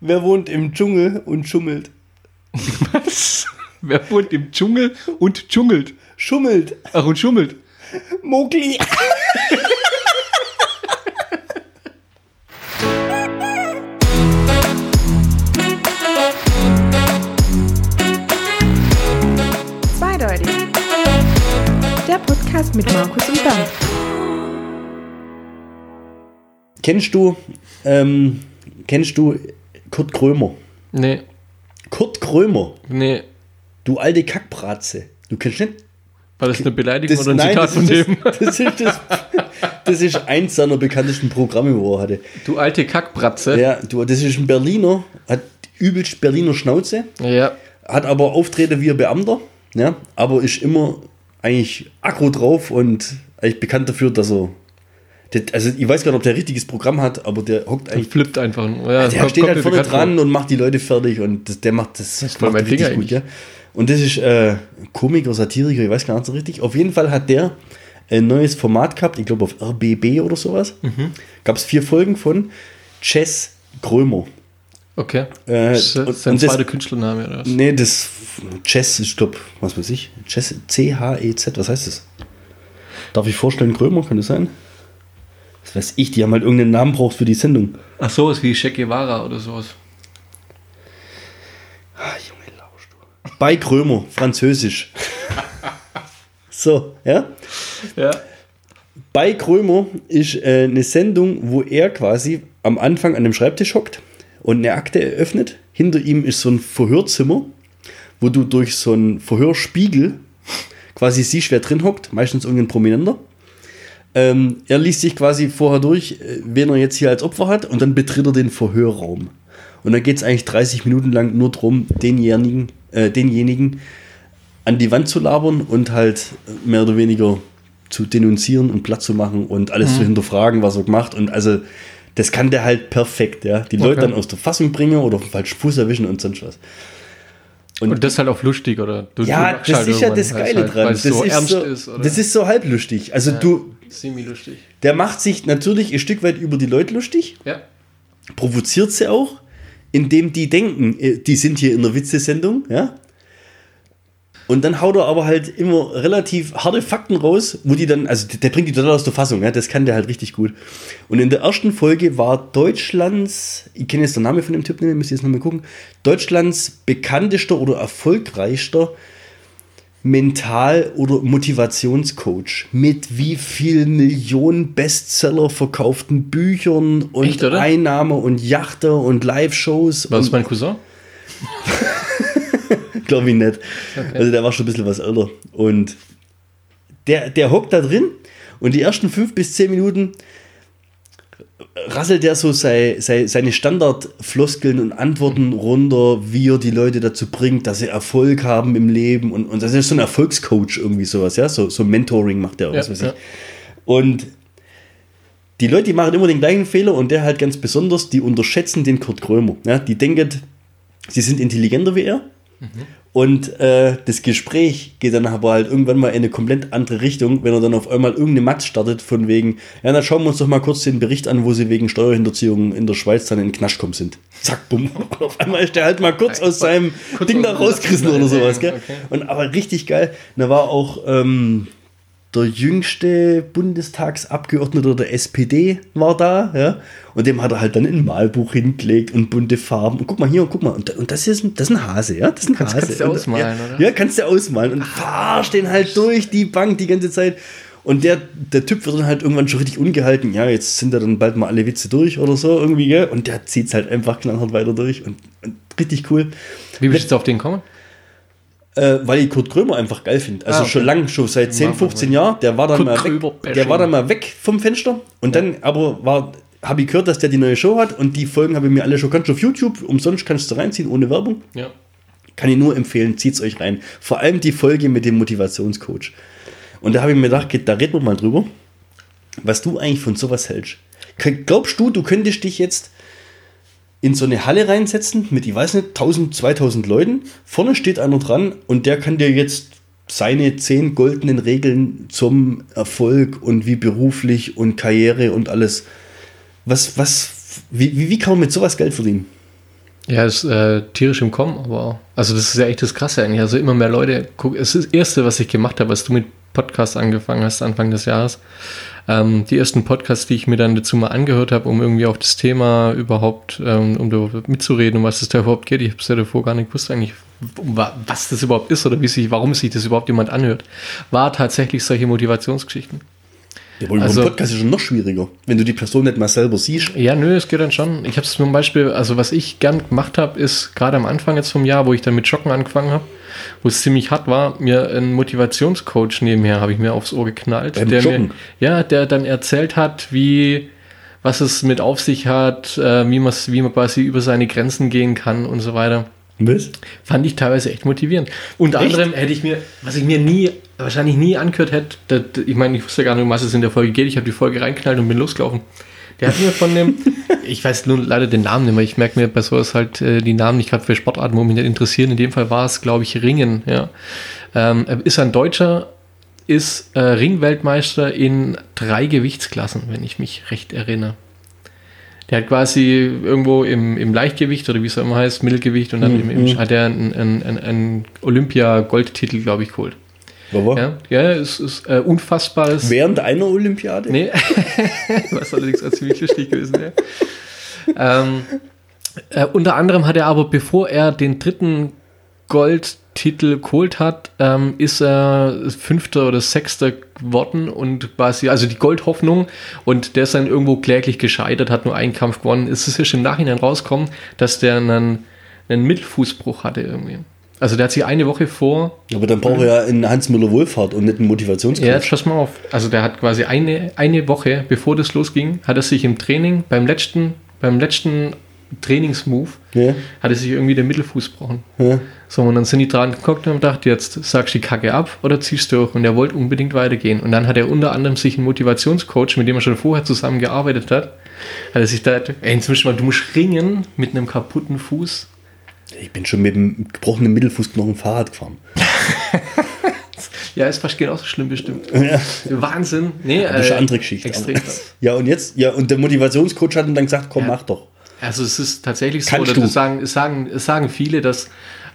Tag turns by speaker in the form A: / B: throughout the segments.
A: Wer wohnt im Dschungel und schummelt?
B: Was? Wer wohnt im Dschungel und dschungelt?
A: Schummelt.
B: Ach, und schummelt.
A: Mogli.
C: Zweideutig. Der Podcast mit Markus und Bernd.
A: Kennst du, ähm, kennst du Kurt Krömer?
B: Nee,
A: Kurt Krömer,
B: nee.
A: du alte Kackbratze. Du kennst nicht?
B: War das eine Beleidigung
A: Das,
B: oder ein
A: nein,
B: Zitat von
A: ist
B: dem?
A: das, das, ist das, das ist eins seiner bekanntesten Programme, wo er hatte.
B: Du alte Kackbratze.
A: Ja, du, das ist ein Berliner, hat übelst Berliner Schnauze,
B: Ja.
A: hat aber Auftritte wie ein Beamter, ja, aber ist immer eigentlich aggro drauf und eigentlich bekannt dafür, dass er. Der- Also ich weiß gar nicht, ob der richtiges Programm hat, aber der hockt eigentlich.
B: flippt einfach. nur. Ja,
A: Der
B: kommt-
A: steht
B: kommt
A: halt vorne
B: vor.
A: dran und macht die Leute fertig und das, der macht das, das macht
B: mein Ding
A: richtig gut,
B: eigentlich.
A: ja. Und das ist äh, Komiker, Satiriker, ich weiß gar nicht so richtig. Auf jeden Fall hat der ein neues Format gehabt, ich glaube auf RBB oder sowas.
B: Mhm.
A: Gab es vier Folgen von Chess Krömer.
B: Okay.
A: Äh,
B: das ist sein zweiter Künstlername oder was?
A: Nee, das Chess, ich glaube, was weiß ich. Chess, C-H-E-Z, was heißt das? Darf ich vorstellen, Krömer, kann das sein? Was weiß ich, die haben halt irgendeinen Namen braucht für die Sendung.
B: Ach so, ist wie Che Guevara oder sowas.
A: Ah, Junge, lausch du. Bei Krömer, Französisch. so, ja?
B: Ja.
A: Bei Krömer ist äh, eine Sendung, wo er quasi am Anfang an dem Schreibtisch hockt und eine Akte eröffnet. Hinter ihm ist so ein Verhörzimmer, wo du durch so einen Verhörspiegel quasi siehst, wer drin hockt, meistens irgendein Prominenter. Ähm, er liest sich quasi vorher durch, äh, wen er jetzt hier als Opfer hat, und dann betritt er den Verhörraum. Und dann geht es eigentlich 30 Minuten lang nur darum, denjenigen, äh, denjenigen an die Wand zu labern und halt mehr oder weniger zu denunzieren und platt zu machen und alles zu hinterfragen, was er gemacht. Und also, das kann der halt perfekt, ja. Die Leute
B: Okay.
A: dann aus der Fassung bringen oder auf den falschen Fuß erwischen und sonst was.
B: Und, das ist halt auch lustig, oder? Du,
A: Ja,
B: du
A: das
B: halt
A: ist ja das
B: weil's
A: Geile
B: halt,
A: dran. Das
B: so
A: ist
B: ernst
A: so,
B: ist,
A: das ist so halblustig. Also du,
B: semi-lustig.
A: der macht sich natürlich ein Stück weit über die Leute lustig,
B: Ja.
A: provoziert sie auch, indem die denken, äh, die sind hier in der Witzesendung, ja. Und dann haut er aber halt immer relativ harte Fakten raus, wo die dann, also der, bringt die total aus der Fassung, ja, das kann der halt richtig gut. Und in der ersten Folge war Deutschlands, ich kenne jetzt den Namen von dem Typ nicht, müsst ihr jetzt nochmal gucken, Deutschlands bekanntester oder erfolgreichster Mental- oder Motivationscoach mit wie viel Millionen Bestseller verkauften Büchern und
B: Echt?
A: Einnahme und Yachter und Live-Shows.
B: War das mein Cousin?
A: Glaube ich nicht. Also der war schon ein bisschen was älter. Und der, der hockt da drin und die ersten fünf bis zehn Minuten rasselt der so sei, sei, seine Standardfloskeln und Antworten runter, wie er die Leute dazu bringt, dass sie Erfolg haben im Leben. Und, und das ist so ein Erfolgscoach irgendwie sowas, ja. So, so Mentoring macht der, was
B: Ja,
A: weiß
B: ja.
A: ich. Und die Leute, die machen immer den gleichen Fehler und der halt ganz besonders, die unterschätzen den Kurt Krömer. Ja? Die denken, sie sind intelligenter wie er. Und äh, das Gespräch geht dann aber halt irgendwann mal in eine komplett andere Richtung, wenn er dann auf einmal irgendeine Matz startet, von wegen, ja, dann schauen wir uns doch mal kurz den Bericht an, wo sie wegen Steuerhinterziehung in der Schweiz dann in den Knast kommen sind. Zack, bumm. Und auf einmal ist der halt mal kurz aus seinem
B: Kurz
A: Ding da rausgerissen oder sowas,
B: okay.
A: gell? Und aber richtig geil. Da war auch ähm, der jüngste Bundestagsabgeordnete der SPD war da, ja. Und dem hat er halt dann ein Malbuch hingelegt und bunte Farben. Und guck mal hier, und guck mal. Und, und das, ist ein, das ist ein Hase, ja. Das ist ein Hase.
B: kannst du
A: Und-
B: ausmalen,
A: ja,
B: oder?
A: Ja, kannst du ausmalen. Und fahrst den halt durch die Bank die ganze Zeit. Und der, der Typ wird dann halt irgendwann schon richtig ungehalten. Ja, jetzt sind da dann bald mal alle Witze durch oder so irgendwie, gell? Und der zieht es halt einfach knallhart weiter durch. Und, und richtig cool.
B: Wie bist du auf den gekommen?
A: Äh, weil ich Kurt Krömer einfach geil finde. Also
B: Ah, okay.
A: schon lang, schon seit 10,
B: Machen wir
A: 15 Jahren. Der war dann
B: Kurt
A: mal weg. Der war dann mal weg vom Fenster. Und dann aber war, habe ich gehört, dass der die neue Show hat und die Folgen habe ich mir alle schon kannst du auf YouTube. Umsonst kannst du reinziehen, ohne Werbung.
B: Ja.
A: Kann ich nur empfehlen, zieht's euch rein. Vor allem die Folge mit dem Motivationscoach. Und da habe ich mir gedacht, da reden wir mal drüber, was du eigentlich von sowas hältst. Glaubst du, du könntest dich jetzt in so eine Halle reinsetzen mit, ich weiß nicht, 1000, 2000 Leuten. Vorne steht einer dran und der kann dir jetzt seine zehn goldenen Regeln zum Erfolg und wie beruflich und Karriere und alles. Was, was, wie, wie, wie kann man mit sowas Geld verdienen?
B: Ja, ist äh, tierisch im Kommen, aber auch. Also das ist ja echt das Krasse eigentlich. Also immer mehr Leute gucken. Es ist das Erste, was ich gemacht habe, als du mit Podcast angefangen hast, Anfang des Jahres. Ähm, die ersten Podcasts, die ich mir dann dazu mal angehört habe, um irgendwie auf das Thema überhaupt, ähm, um darüber mitzureden, um was es da überhaupt geht. Ich habe es ja davor gar nicht gewusst eigentlich, wa- was das überhaupt ist oder wie sich, warum sich das überhaupt jemand anhört. War tatsächlich solche Motivationsgeschichten.
A: Ja, wohl
B: Also-
A: also, Podcast ist schon noch schwieriger, wenn du die Person nicht mal selber siehst.
B: Ja, nö, es geht dann schon. Ich habe es zum Beispiel, also was ich gern gemacht habe, ist gerade am Anfang jetzt vom Jahr, wo ich dann mit Joggen angefangen habe, wo es ziemlich hart war, mir einen Motivationscoach nebenher habe ich mir aufs Ohr geknallt,
A: Beim
B: der mir,
A: Joggen?
B: ja, der dann erzählt hat, wie was es mit auf sich hat, äh, wie, wie man quasi über seine Grenzen gehen kann und so weiter.
A: Was?
B: Fand ich teilweise echt motivierend. Unter
A: Echt?
B: anderem hätte ich mir, was ich mir nie, wahrscheinlich nie angehört hätte, das, ich meine, ich wusste gar nicht, um was es in der Folge geht. Ich habe die Folge reinknallt und bin losgelaufen. Der hat mir von dem, ich weiß nur leider den Namen nicht mehr, ich merke mir bei sowas halt äh, die Namen nicht gerade für Sportarten, wo mich nicht interessieren. In dem Fall war es, glaube ich, Ringen. Ja. Ähm, er ist ein Deutscher, ist äh, Ringweltmeister in drei Gewichtsklassen, wenn ich mich recht erinnere. Der hat quasi irgendwo im, im Leichtgewicht oder wie es auch immer heißt, Mittelgewicht und dann im, im, hat er einen, einen- einen Olympia-Goldtitel, glaube ich, geholt.
A: Aber
B: Ja, ja es ist äh, unfassbares.
A: während einer Olympiade?
B: Nee, was allerdings auch ziemlich lustig gewesen wäre. Ähm, äh, unter anderem hat er aber, bevor er den dritten Goldtitel geholt hat, ähm, ist er Fünfter oder Sechster geworden und quasi, also die Goldhoffnung und der ist dann irgendwo kläglich gescheitert, hat nur einen Kampf gewonnen. Es ist erst im Nachhinein rausgekommen, dass der einen, einen Mittelfußbruch hatte irgendwie. Also der hat sich eine Woche vor
A: Aber dann braucht er ja einen Hans Müller Wohlfahrt und nicht einen Motivationscoach.
B: ja, jetzt pass mal auf. Also der hat quasi eine, eine Woche, bevor das losging, hat er sich im Training, beim letzten, beim letzten Trainingsmove,
A: Ja.
B: hat er sich irgendwie den Mittelfuß gebrochen.
A: Ja.
B: So, und dann sind die dran geguckt und haben gedacht, jetzt sagst du die Kacke ab oder ziehst durch. Und er wollte unbedingt weitergehen. Und dann hat er unter anderem sich einen Motivationscoach, mit dem er schon vorher zusammengearbeitet hat, hat er sich da, ey, inzwischen mal, du musst ringen mit einem kaputten Fuß.
A: Ich bin schon mit dem gebrochenen Mittelfußknochen Fahrrad gefahren.
B: Ja, ist fast genauso schlimm bestimmt.
A: Ja.
B: Wahnsinn. Nee,
A: Das ist eine andere Geschichte.
B: Extrem.
A: Ja, und jetzt? Ja, und der Motivationscoach hat ihm dann gesagt, komm,
B: Ja.
A: mach doch.
B: Also es ist tatsächlich so,
A: Kannst
B: oder sagen, es sagen, es sagen viele, dass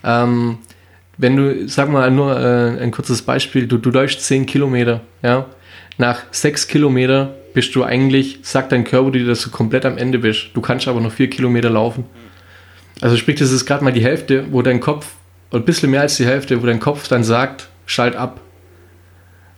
B: ähm, wenn du, sag mal nur äh, ein kurzes Beispiel, du, du läufst 10 Kilometer, ja, nach 6 Kilometer bist du eigentlich, sagt dein Körper dir, dass du komplett am Ende bist. Du kannst aber noch 4 Kilometer laufen. Also sprich, das ist gerade mal die Hälfte, wo dein Kopf, oder ein bisschen mehr als die Hälfte, wo dein Kopf dann sagt, schalt ab.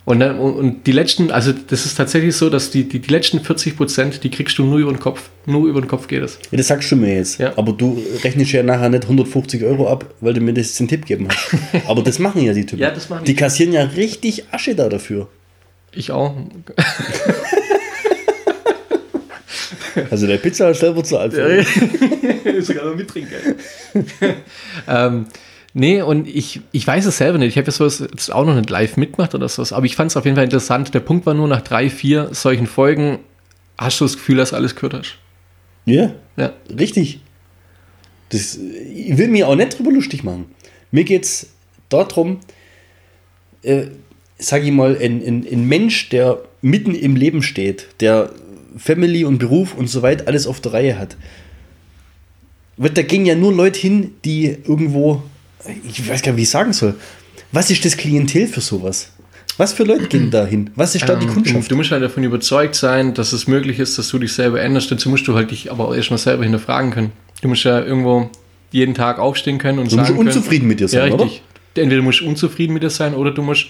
B: Und, dann, und- die letzten, also das ist tatsächlich so, dass die, die, die letzten 40 Prozent, die kriegst du nur über den Kopf. Nur über den Kopf geht es.
A: Ja, das sagst du mir jetzt.
B: Ja.
A: Aber du rechnest ja nachher nicht 150 Euro ab, weil du mir das den Tipp gegeben hast. Aber das machen ja die Typen.
B: Ja, das machen die.
A: die kassieren ja richtig Asche da dafür.
B: Ich auch.
A: Also der Pizza ist selber zu alt. für.
B: Sogar noch mittrinken. ähm, nee, und ich, ich weiß es selber nicht. Ich habe jetzt sowas jetzt auch noch nicht live mitgemacht oder sowas, aber ich fand es auf jeden Fall interessant. Der Punkt war nur, nach drei, vier solchen Folgen hast du das Gefühl, dass alles gehört hast.
A: Ja,
B: Ja.
A: richtig. Das, ich will mir auch nicht drüber lustig machen. Mir geht es darum, äh, sag ich mal, ein, ein, ein Mensch, der mitten im Leben steht, der Family und Beruf und so weiter alles auf der Reihe hat. Wird, da gehen ja nur Leute hin, die irgendwo, ich weiß gar nicht, wie ich sagen soll. Was ist das Klientel für sowas? Was für Leute gehen da hin? Was ist da die
B: Ähm, du,
A: Kundschaft?
B: du musst halt davon überzeugt sein, dass es möglich ist, dass du dich selber änderst. Dazu musst du halt dich aber auch erstmal selber hinterfragen können. Du musst ja irgendwo jeden Tag aufstehen können und
A: Du musst
B: sagen können,
A: unzufrieden mit dir sein,
B: ja,
A: oder?
B: richtig. Entweder du musst unzufrieden mit dir sein oder du musst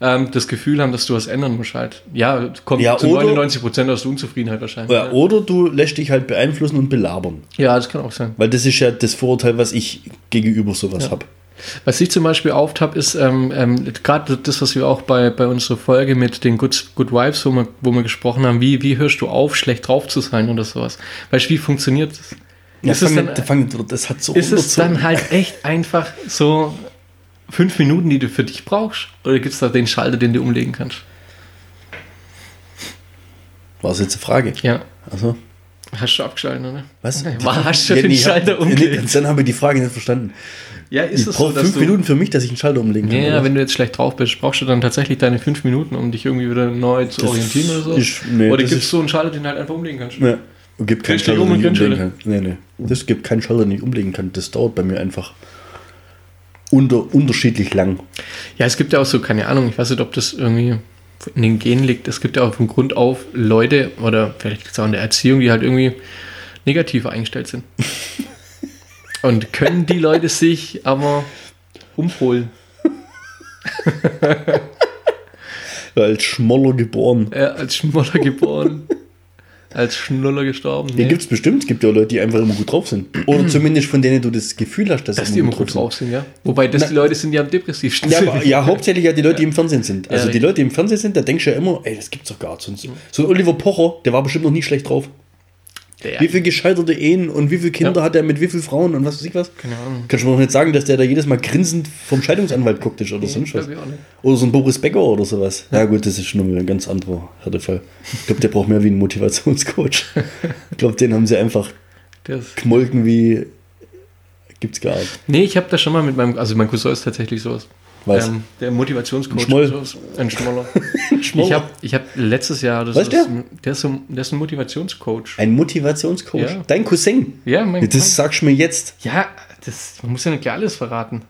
B: ähm, das Gefühl haben, dass du was ändern musst halt. Ja, kommt
A: Ja,
B: zu
A: oder-
B: 99 Prozent aus der Unzufriedenheit wahrscheinlich.
A: Ja, oder du lässt dich halt beeinflussen und belabern.
B: ja, das kann auch sein.
A: Weil das ist ja das Vorurteil, was ich gegenüber sowas habe.
B: Was ich zum Beispiel oft habe, ist ähm, ähm, gerade das, was wir auch bei, bei unserer Folge mit den Good, Good Vibes, wo wir, wo wir gesprochen haben, wie, wie hörst du auf, schlecht drauf zu sein oder sowas. Weißt du, wie funktioniert das?
A: Ja,
B: ist, es
A: fang,
B: dann,
A: fang, das hat so
B: ist es dann halt echt einfach so fünf Minuten, die du für dich brauchst? Oder gibt es da den Schalter, den du umlegen kannst?
A: War das jetzt eine Frage?
B: Ja.
A: Also,
B: Hast du abgeschaltet, oder?
A: was?
B: War- hast du
A: Ja,
B: den
A: nee, ich hab-
B: Schalter
A: nee,
B: umgelegt?
A: Dann habe ich die Frage nicht verstanden.
B: Ja, ist
A: Ich
B: es so,
A: fünf. Minuten für mich, dass ich einen Schalter umlegen kann.
B: Ja,
A: oder?
B: wenn du jetzt schlecht drauf bist, brauchst du dann tatsächlich deine fünf Minuten, um dich irgendwie wieder neu zu
A: Das
B: orientieren oder so?
A: ist- nee,
B: oder gibt es so einen Schalter, den du halt einfach umlegen kannst?
A: Ja. Und gibt keinen Schalter, den ich umlegen kann. Nee, nee. Das gibt keinen Schalter, den ich umlegen kann. Das dauert bei mir einfach unter, unterschiedlich lang.
B: Ja, es gibt ja auch so, keine Ahnung, ich weiß nicht, ob das irgendwie in den Genen liegt. Es gibt ja auch von Grund auf Leute oder vielleicht liegt es auch in der Erziehung, die halt irgendwie negativ eingestellt sind. Und können die Leute sich aber umholen.
A: Als Schmoller geboren.
B: Äh, als Schmoller geboren, als Schnuller gestorben.
A: Den
B: Nee,
A: gibt es bestimmt. Es gibt ja Leute, die einfach immer gut drauf sind. Oder zumindest von denen du das Gefühl hast, dass,
B: dass
A: sie
B: die immer gut drauf sind, ja. Wobei das
A: Na-
B: die Leute sind, die am depressivsten
A: Ja,
B: sind.
A: aber, ja, hauptsächlich ja die Leute, die im Fernsehen sind. Also
B: Ja,
A: die Leute, die im Fernsehen sind, da denkst du ja immer, ey, das gibt's doch gar nicht. So, so ein Oliver Pocher, der war bestimmt noch nie schlecht drauf.
B: Der-
A: Wie viele gescheiterte Ehen und wie viele Kinder
B: Ja.
A: hat er mit wie vielen Frauen und was weiß ich was?
B: Keine Ahnung.
A: Kannst du mir doch nicht sagen, dass der da jedes Mal grinsend vom Scheidungsanwalt guckt ist oder
B: glaub ich auch nicht.
A: Oder so ein Boris Becker oder sowas. Ja, gut, das ist schon ein ganz anderer Härtefall. Ich glaube, der braucht mehr wie einen Motivationscoach. Ich glaube, den haben sie einfach
B: ist
A: gemolken wie gibt's gar nicht.
B: Nee, ich habe das schon mal mit meinem, also mein Cousin ist tatsächlich sowas.
A: Was?
B: Ähm, der Motivationscoach.
A: Ein Schmoll.
B: Ein Schmoller.
A: Schmoller.
B: Ich habe ich hab letztes Jahr, das
A: Was
B: ist,
A: der?
B: der ist, so, der ist ein Motivationscoach.
A: Ein Motivationscoach.
B: Ja.
A: Dein Cousin.
B: Ja, mein
A: Das sagst du mir jetzt.
B: Ja, das, man muss ja nicht gleich alles verraten.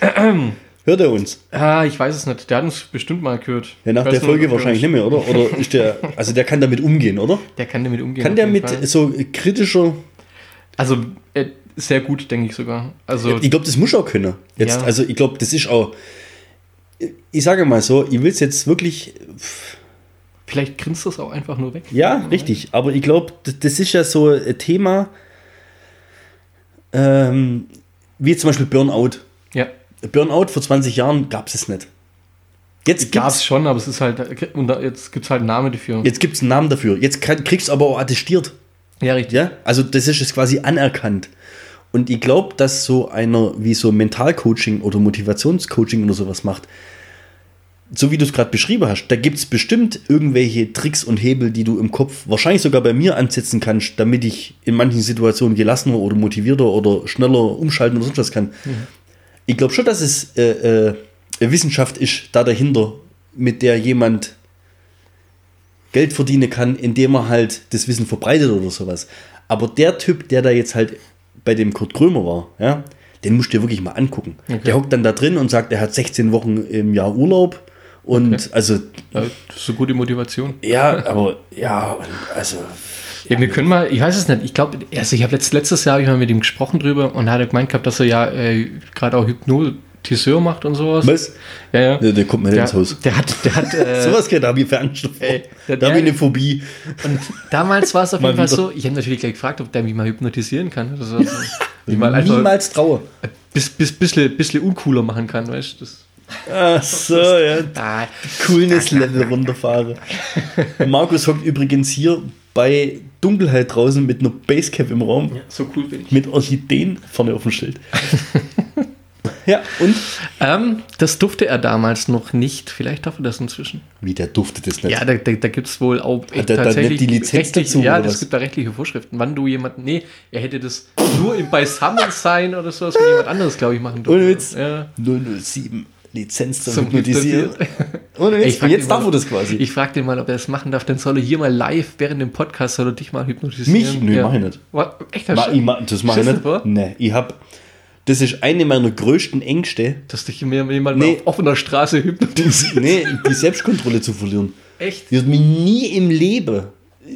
A: Hört er uns?
B: Ah, ich weiß es nicht. Der hat uns bestimmt mal gehört.
A: Ja, nach der Folge wahrscheinlich nicht mehr, oder? Oder ist der, also der kann damit umgehen, oder?
B: Der kann damit umgehen.
A: Kann der mit
B: Fall.
A: so kritischer,
B: Also, äh, sehr gut, denke ich sogar. Also,
A: ich glaube, das muss auch können. Jetzt,
B: Ja.
A: also ich glaube, das ist auch, ich sage mal so, ich will es jetzt wirklich,
B: vielleicht grinst das auch einfach nur weg.
A: ja, richtig, aber ich glaube, das, ist ja so ein Thema, ähm, wie zum Beispiel Burnout.
B: Ja,
A: Burnout vor 20 Jahren gab es es nicht. Jetzt
B: gab es schon, aber es ist halt, und da, jetzt gibt es halt einen Namen dafür.
A: jetzt gibt's einen Namen dafür. Jetzt kriegst du aber auch attestiert.
B: Ja, richtig.
A: Ja, also das ist jetzt quasi anerkannt. Und ich glaube, dass so einer wie so Mentalcoaching oder Motivationscoaching oder sowas macht, so wie du es gerade beschrieben hast, da gibt es bestimmt irgendwelche Tricks und Hebel, die du im Kopf wahrscheinlich sogar bei mir ansetzen kannst, damit ich in manchen Situationen gelassener oder motivierter oder schneller umschalten oder sonst was kann. Ich glaube schon, dass es äh, äh, Wissenschaft ist da dahinter, mit der jemand Geld verdienen kann, indem er halt das Wissen verbreitet oder sowas. Aber der Typ, der da jetzt halt bei dem Kurt Krömer war, ja, den musst du dir wirklich mal angucken. Der hockt dann da drin und sagt, er hat 16 Wochen im Jahr Urlaub und
B: Okay.
A: also,
B: Ja, das ist eine gute Motivation.
A: ja, aber ja, also,
B: Ja, wir können mal, ich weiß es nicht, ich glaube, also ich habe letzt, letztes Jahr hab ich mal mit ihm gesprochen drüber und er hat gemeint gehabt, dass er ja äh, gerade auch Hypnotiseur macht und sowas.
A: was?
B: Ja, ja.
A: Der, der kommt mir nicht ins Haus.
B: der hat, der hat, äh,
A: Sowas da habe ich
B: der-
A: da habe ich eine Phobie.
B: und damals war es auf jeden Fall so, ich habe natürlich gleich gefragt, ob der mich mal hypnotisieren kann. Oder so. Wie mal einfach
A: Niemals traue.
B: bis, bis, bisschen, bisschen uncooler machen kann, weißt du? Das-
A: Ach so, ja.
B: Ah,
A: Coolness-Level runterfahre. Markus hockt übrigens hier bei Dunkelheit draußen mit einer Basecap im Raum.
B: so cool bin ich.
A: Mit Orchideen vorne auf dem Schild. ja, und?
B: Ähm, das durfte er damals noch nicht. Vielleicht darf er das inzwischen.
A: Wie, der duftet es nicht.
B: Ja, da, da, da gibt es wohl auch echt
A: er da nicht die Lizenz dazu,
B: Ja, es gibt da rechtliche Vorschriften. Wann du jemanden, nee, er hätte das nur im Beisammensein oder sowas mit jemand anderes, glaube ich, machen dürfen.
A: Ohne Witz.
B: Ja.
A: 007 Lizenz zum,
B: Zum
A: Hypnotisieren. Ohne Witz. jetzt
B: den
A: darf er das quasi.
B: Ich frage den mal, ob er das machen darf. Dann soll er hier mal live während dem Podcast soll er dich mal hypnotisieren.
A: Mich? Nö, mach ich nicht.
B: Echt?
A: Ma, ich ma, das mache ich nicht.
B: vor?
A: Nee, ich hab. Das ist eine meiner größten Ängste,
B: Dass dich jemand
A: Nee.
B: mal auf offener Straße hypnotisiert.
A: nee, die Selbstkontrolle zu verlieren.
B: Echt?
A: Die wird mich nie im Leben,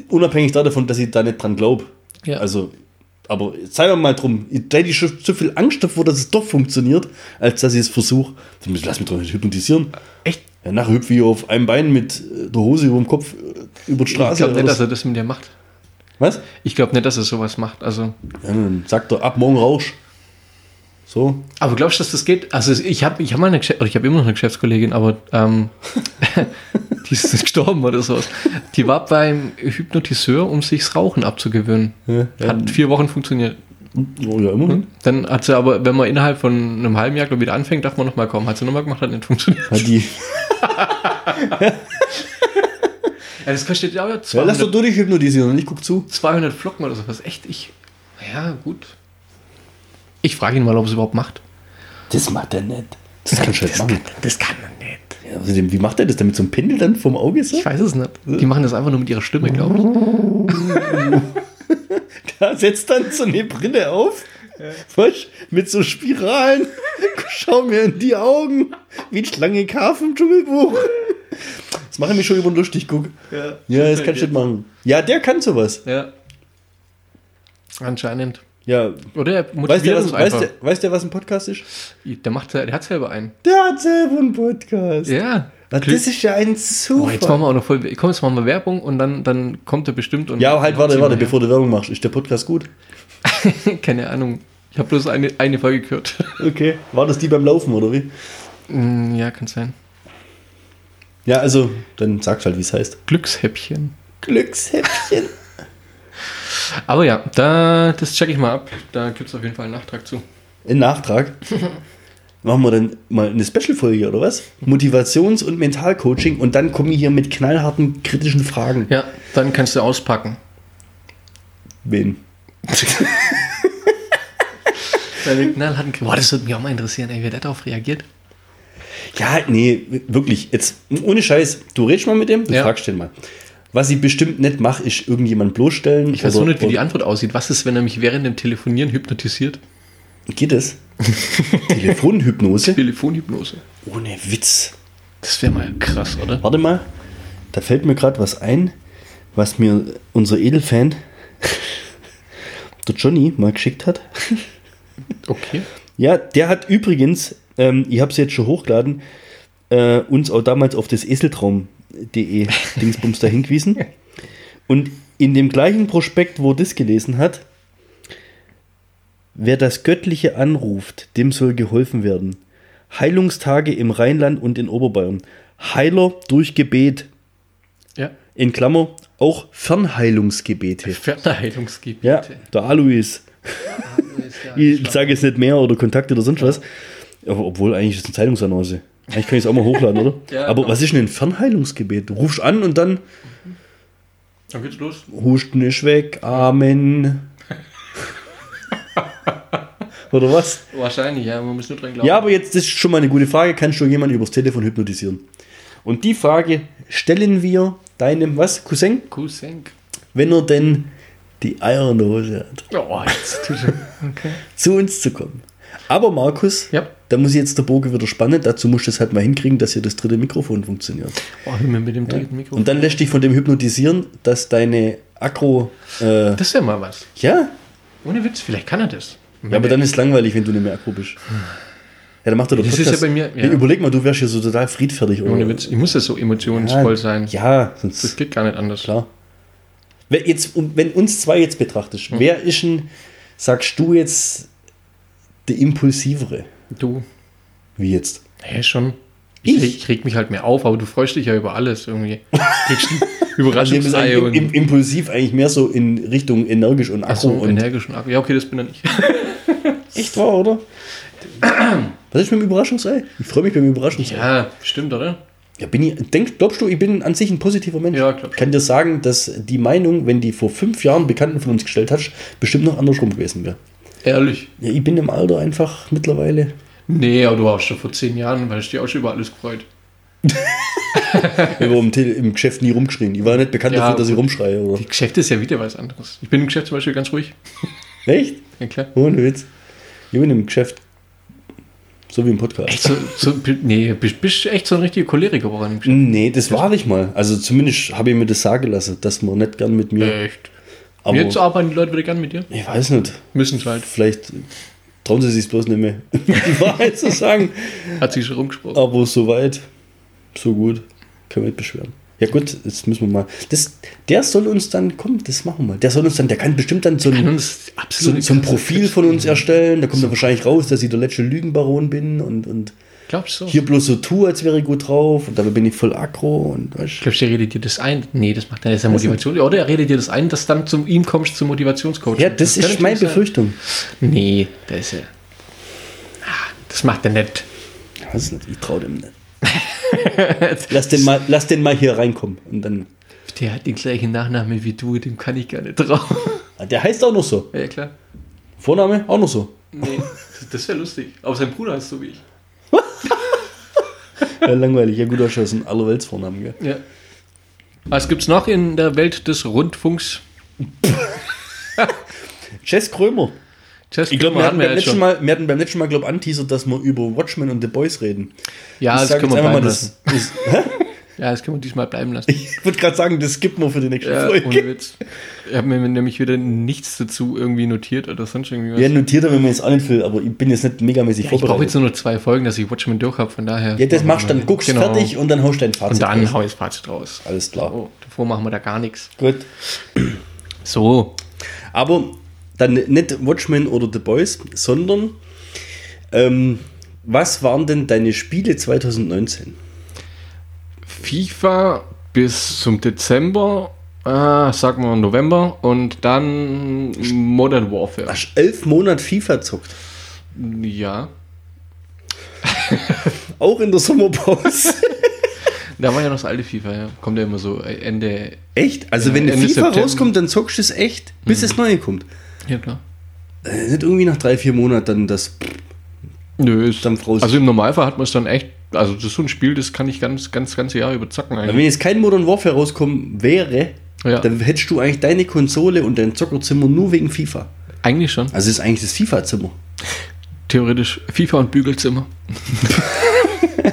A: unabhängig davon, dass ich da nicht dran glaube.
B: Ja.
A: Also, aber sei mal drum, ich hätte ich schon so viel Angst davor, dass es doch funktioniert, als dass ich es versuche. Lass mich doch nicht hypnotisieren.
B: Echt?
A: Ja, nachher hüpfe ich auf einem Bein mit äh, der Hose über dem Kopf äh, über die
B: Ich
A: Straße.
B: glaube nicht, dass er das mit dir macht.
A: Was?
B: Ich glaube nicht, dass er sowas macht. Also,
A: Ja, dann sagt er, ab morgen rausch. So.
B: aber glaubst du, dass das geht? Also ich habe ich hab mal eine Geschäft, oder ich habe immer noch eine Geschäftskollegin, aber ähm, die ist gestorben oder sowas. Die war beim Hypnotiseur, um sich das Rauchen abzugewöhnen.
A: Ja, ja.
B: Hat vier Wochen funktioniert.
A: Oh, ja, immerhin.
B: Dann hat sie aber, wenn man innerhalb von einem halben Jahr glaub, wieder anfängt, darf man nochmal kommen. Hat sie nochmal gemacht, hat nicht funktioniert.
A: Hat die,
B: Ja, das kostet ja auch
A: ja, lass
B: 200,
A: doch du dich hypnotisieren und ich guck zu.
B: 200 Flocken oder sowas. Echt? Ich, ja, gut. Ich frage ihn mal, ob er es überhaupt macht.
A: Das macht er nicht. Das kannst du nicht machen.
B: Das kann man nicht.
A: Ja, außerdem, wie macht er das damit so ein Pendel dann vom Auge so?
B: Ich weiß es nicht. Die machen das einfach nur mit ihrer Stimme, glaube ich.
A: Da setzt dann so eine Brille auf. Weißt, mit so Spiralen. Schau mir in die Augen. Wie ein Schlange K vom Dschungelbuch. Das mache ich mich schon über lustig, guck.
B: Ja,
A: Ja, das kannst du nicht machen. Ja, der kann sowas.
B: Ja. Anscheinend.
A: Ja.
B: Oder er
A: Weißt
B: motiviert
A: der,
B: uns
A: was, weißt,
B: einfach.
A: der, weißt der, was ein Podcast ist?
B: Der, macht, der hat selber einen.
A: Der hat selber einen Podcast.
B: Ja.
A: Ah, das ist ja ein
B: Oh,
A: Zufall.
B: jetzt machen wir auch noch voll. Komm, jetzt machen wir Werbung und dann, dann kommt er bestimmt und.
A: ja, halt, warte, warte, bevor du Werbung machst. Ist der Podcast gut?
B: Keine Ahnung. Ich habe bloß eine, eine Folge gehört.
A: Okay. War das die beim Laufen, oder wie?
B: Mm, ja, kann sein.
A: Ja, also, dann sag's halt, wie es heißt.
B: Glückshäppchen.
A: Glückshäppchen.
B: Aber ja, da, das checke ich mal ab. Da gibt es auf jeden Fall einen Nachtrag zu.
A: In Nachtrag. Machen wir dann mal eine Special-Folge, oder was? Motivations- und Mentalcoaching und dann kommen wir hier mit knallharten, kritischen Fragen.
B: Ja, dann kannst du auspacken.
A: Wen?
B: Deine knallharten Boah, das würde mich auch mal interessieren, ey, wer der darauf reagiert.
A: Ja, nee, wirklich. Jetzt, ohne Scheiß, du redest mal mit dem, du
B: Ja.
A: fragst den mal. Was ich bestimmt nicht mache, ist irgendjemand bloßstellen.
B: Ich weiß nur nicht, wie die Antwort aussieht. Was ist, wenn er mich während dem Telefonieren hypnotisiert?
A: Geht es? Telefonhypnose?
B: Telefonhypnose.
A: Ohne Witz.
B: Das wäre mal krass, oder?
A: Warte mal, da fällt mir gerade was ein, was mir unser Edelfan, der Johnny, mal geschickt hat.
B: Okay.
A: Ja, der hat übrigens, ähm, ich habe es jetzt schon hochgeladen, äh, uns auch damals auf das Dingsbums da hingewiesen. Und in dem gleichen Prospekt, wo er das gelesen hat, wer das Göttliche anruft, dem soll geholfen werden. Heilungstage im Rheinland und in Oberbayern. Heiler durch Gebet.
B: Ja.
A: In Klammer auch Fernheilungsgebete.
B: Fernheilungsgebiete.
A: Ja, der Alois. Ich sage jetzt nicht mehr oder Kontakt oder sonst was. Obwohl eigentlich ist es eine Zeitungsannonce. Eigentlich kann ich es auch mal hochladen, oder?
B: Ja,
A: Aber
B: komm.
A: was ist denn ein Fernheilungsgebet? Du rufst an und dann
B: Dann geht's los.
A: Husten ist weg, Amen. oder was?
B: Wahrscheinlich, ja, man muss nur dran glauben.
A: Ja, aber jetzt das ist schon mal eine gute Frage. Kannst du jemanden übers Telefon hypnotisieren? Und die Frage stellen wir deinem, was, Cousin,
B: Cousin.
A: wenn er denn die Eier in der Hose hat,
B: Oh, jetzt. Okay.
A: zu uns zu kommen. Aber Markus,
B: Ja.
A: da muss jetzt der Bogen wieder spannen. Dazu musst du es halt mal hinkriegen, dass hier das dritte Mikrofon funktioniert.
B: Oh, mit dem dritten Mikrofon.
A: Und dann lässt dich von dem hypnotisieren, dass deine Akro. Äh,
B: Das wäre mal was.
A: ja,
B: Ohne Witz, vielleicht kann er das.
A: ja, aber dann ist es langweilig, wenn du nicht mehr Akro bist. Ja, dann macht er doch
B: Das ist ja bei mir- ja.
A: Überleg mal, du wärst hier so total friedfertig. Oder?
B: Ohne Witz. Ich muss ja so emotionsvoll sein.
A: Ja, sonst.
B: Das geht gar nicht anders.
A: Klar. Wenn, jetzt, wenn uns zwei jetzt betrachtest, wer ist denn, sagst du jetzt, der Impulsivere?
B: Du.
A: Wie jetzt?
B: Hä, schon. Ich,
A: Ich?
B: reg- ich reg mich halt mehr auf, aber du freust dich ja über alles irgendwie. Kriegst
A: Also
B: Überraschungsei und.
A: im, impulsiv eigentlich mehr so in Richtung energisch und Akku.
B: Achso,
A: und
B: energisch und Akku. Ja, okay, das bin dann ich.
A: echt wahr, oder? Was ist mit dem Überraschungsei? Ich freue mich beim Überraschungsei.
B: Ja, stimmt, oder?
A: Ja, bin ich, denk, glaubst du, ich bin an sich ein positiver Mensch?
B: Ja, glaub
A: Ich kann dir sagen, dass die Meinung, wenn die vor fünf Jahren Bekannten von uns gestellt hast, bestimmt noch andersrum gewesen wäre.
B: Ehrlich.
A: Ja, ich bin im Alter einfach mittlerweile.
B: Nee, aber du warst schon vor zehn Jahren, weil ich dir auch schon über alles gefreut.
A: Ich habe im, im Geschäft nie rumgeschrien. Ich war nicht bekannt
B: Ja,
A: dafür, dass ich rumschreie. Oder?
B: Die Geschäfte ist ja wieder was anderes. Ich bin im Geschäft zum Beispiel ganz ruhig.
A: Echt?
B: Ja, klar.
A: Ohne Witz. Ich bin im Geschäft. So wie im Podcast.
B: Echt so, so nee, bist, bist echt so ein richtiger Choleriker Geschäft.
A: Nee, das war ich mal. Also zumindest habe ich mir das sagen lassen, dass man nicht gern mit mir.
B: Echt.
A: Aber
B: Jetzt arbeiten die Leute wieder gern mit dir.
A: ich weiß nicht.
B: Müssen halt.
A: Vielleicht trauen sie sich bloß nicht mehr, die Wahrheit zu sagen.
B: Hat sich schon rumgesprochen.
A: Aber so weit, so gut. Können wir nicht beschweren. Ja gut, jetzt müssen wir mal. Das, der soll uns dann, komm, das machen wir mal. Der soll uns dann, der kann bestimmt dann so ein, so, so ein Profil von uns erstellen. Da kommt dann wahrscheinlich raus, dass ich der letzte Lügenbaron bin und, und
B: Glaubst du so?
A: hier bloß so tue, als wäre ich gut drauf. Und dabei bin ich voll aggro und weißt,
B: Glaubst du, der redet dir das ein? Nee, das macht er ist ja Motivation. Oder er redet dir das ein, dass dann zu ihm kommst zum Motivationscoach.
A: Ja, das, ist meine Befürchtung.
B: Nee, das ist ja. Ah, Das macht er nicht.
A: Ich ich traue dem nicht. lass, den mal, lass den mal hier reinkommen. Und dann.
B: Der hat den gleichen Nachnamen wie du, dem kann ich gar nicht trauen.
A: Ah, Der heißt auch noch so.
B: Ja, klar.
A: Vorname auch noch so.
B: Nee, das wäre lustig. Aber sein Bruder heißt so wie ich.
A: Ja, langweilig. Ja, gut, ja so einen Allerweltsvornamen, gell?
B: Ja. Was gibt's noch in der Welt des Rundfunks?
A: Jess Krömer.
B: Chess
A: Ich glaube, wir, hatten beim letzten
B: schon.
A: Mal- wir hatten beim letzten Mal, glaube ich, anteasert, dass wir über Watchmen und The Boys reden.
B: Ja,
A: Ich
B: das können wir
A: mal, das, das,
B: Ja, das können wir diesmal bleiben lassen.
A: Ich würde gerade sagen, das skippen wir für die nächste
B: Ja,
A: Folge.
B: ohne Witz. Ich habe mir nämlich wieder nichts dazu irgendwie notiert oder sonst irgendwie was.
A: Ja, notiert er, wenn man jetzt auch nicht will, aber ich bin jetzt nicht megamäßig
B: Ja, ich brauche
A: vorbereitet.
B: jetzt nur noch zwei Folgen, dass ich Watchmen durch habe, von daher.
A: Ja, das machst du dann, guckst
B: Genau.
A: fertig und dann haust dein Fazit
B: Und dann
A: raus.
B: hau ich das Fazit raus.
A: Alles klar.
B: Oh, davor machen wir da gar nichts.
A: Gut.
B: So.
A: Aber dann nicht Watchmen oder The Boys, sondern ähm, was waren denn deine Spiele 2019?
B: FIFA bis zum Dezember, äh, sagen wir November und dann Modern Warfare.
A: Hast elf Monate FIFA zockt.
B: Ja.
A: Auch in der Sommerpause.
B: Da war ja noch das alte FIFA, ja. Kommt ja immer so äh, Ende.
A: echt? Also
B: Ja,
A: wenn
B: Ende
A: FIFA
B: September.
A: rauskommt, dann zockst du es echt, bis das Neue kommt.
B: Ja, klar.
A: Äh, nicht irgendwie nach drei, vier Monaten dann das
B: Nö, ist
A: Dampf raus.
B: Also im Normalfall hat man es dann echt. Also das ist so ein Spiel, das kann ich ganz, ganz, ganze Jahr über zocken
A: Wenn
B: eigentlich.
A: jetzt kein Modern Warfare rauskommen wäre,
B: Ja.
A: dann hättest du eigentlich deine Konsole und dein Zockerzimmer nur wegen FIFA.
B: Eigentlich schon.
A: Also es ist eigentlich das FIFA-Zimmer.
B: Theoretisch FIFA und Bügelzimmer.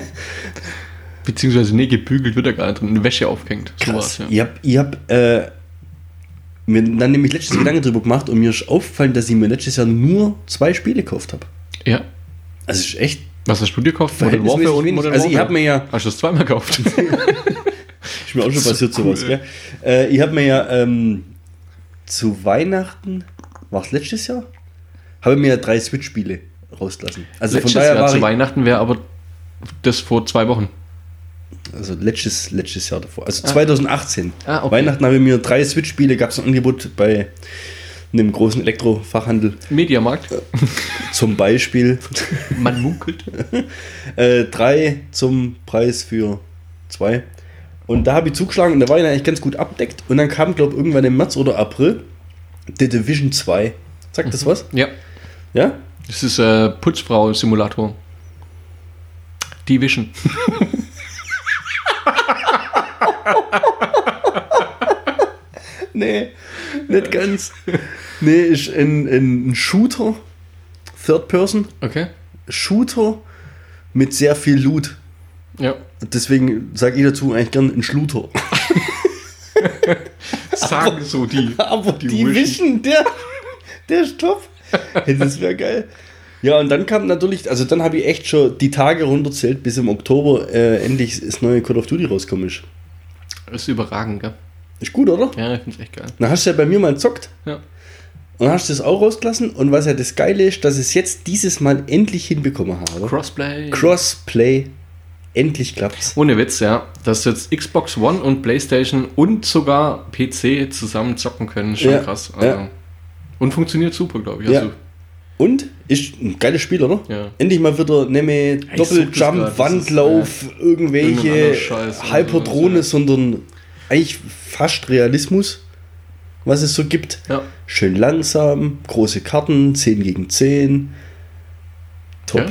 B: Beziehungsweise, nee, gebügelt wird er gar nicht drin. Eine Wäsche aufgehängt. So war's, ja.
A: Ich habe ich hab, äh, mir dann nämlich letztes Gedanken drüber gemacht und mir ist aufgefallen, dass ich mir letztes Jahr nur zwei Spiele gekauft habe.
B: ja.
A: Also ist echt
B: Was hast du dir gekauft? Modern Warfare und. Modern
A: Also ich habe mir ja,
B: Hast du das zweimal gekauft?
A: ist mir auch schon
B: So
A: passiert
B: cool,
A: sowas, gell? Äh, ich habe mir ja ähm, zu Weihnachten, war es letztes Jahr? Habe mir ja drei Switch-Spiele rausgelassen. Also
B: Letztes
A: von daher
B: Jahr
A: war
B: zu Weihnachten wäre aber das vor zwei Wochen.
A: also letztes, letztes Jahr davor, also 2018.
B: Ah, okay.
A: Weihnachten habe ich mir drei Switch-Spiele, gab es ein Angebot bei einem großen Elektrofachhandel
B: Mediamarkt.
A: zum Beispiel.
B: Man munkelt.
A: Äh, drei zum Preis für zwei. Und da habe ich zugeschlagen und da war ich eigentlich ganz gut abdeckt. Und dann kam, glaube ich, irgendwann im März oder April The Division 2. Sagt das was?
B: Ja.
A: Ja?
B: Das ist äh, Putzfrau-Simulator. Division.
A: Nee, nicht ganz. Nee, ist ein, ein Shooter, Third Person,
B: Okay.
A: Shooter mit sehr viel Loot.
B: Ja.
A: Deswegen sage ich dazu eigentlich gern ein Schluter.
B: Sagen so die.
A: Aber
B: Die
A: die,
B: Wischen.
A: Wischen, der, der ist top. Hey, das wäre geil. Ja, und dann kam natürlich, also dann habe ich echt schon die Tage runterzählt, bis im Oktober äh, endlich das neue Call of Duty rauskommen ist.
B: ist überragend, gell?
A: Ist gut, oder?
B: Ja, ich finde es echt geil.
A: Dann hast du ja bei mir mal gezockt
B: Ja.
A: Und hast das auch rausgelassen. Und was ja das Geile ist, dass es jetzt dieses Mal endlich hinbekommen habe.
B: Crossplay.
A: Crossplay, endlich klappt's.
B: Ohne Witz, ja. Dass jetzt Xbox One und PlayStation und sogar PC zusammen zocken können, schon
A: Ja,
B: krass. Also,
A: ja.
B: Und funktioniert super, glaube ich.
A: Ja.
B: Also,
A: Und ist ein geiles Spiel, oder?
B: Ja.
A: Endlich mal wieder nehme Doppeljump,
B: das ist,
A: Wandlauf,
B: Irgendein
A: irgendwelche Hyperdrohne,
B: ja.
A: sondern eigentlich fast Realismus, was es so gibt.
B: ja.
A: Schön langsam, große Karten, 10 gegen 10. Top.
B: ja.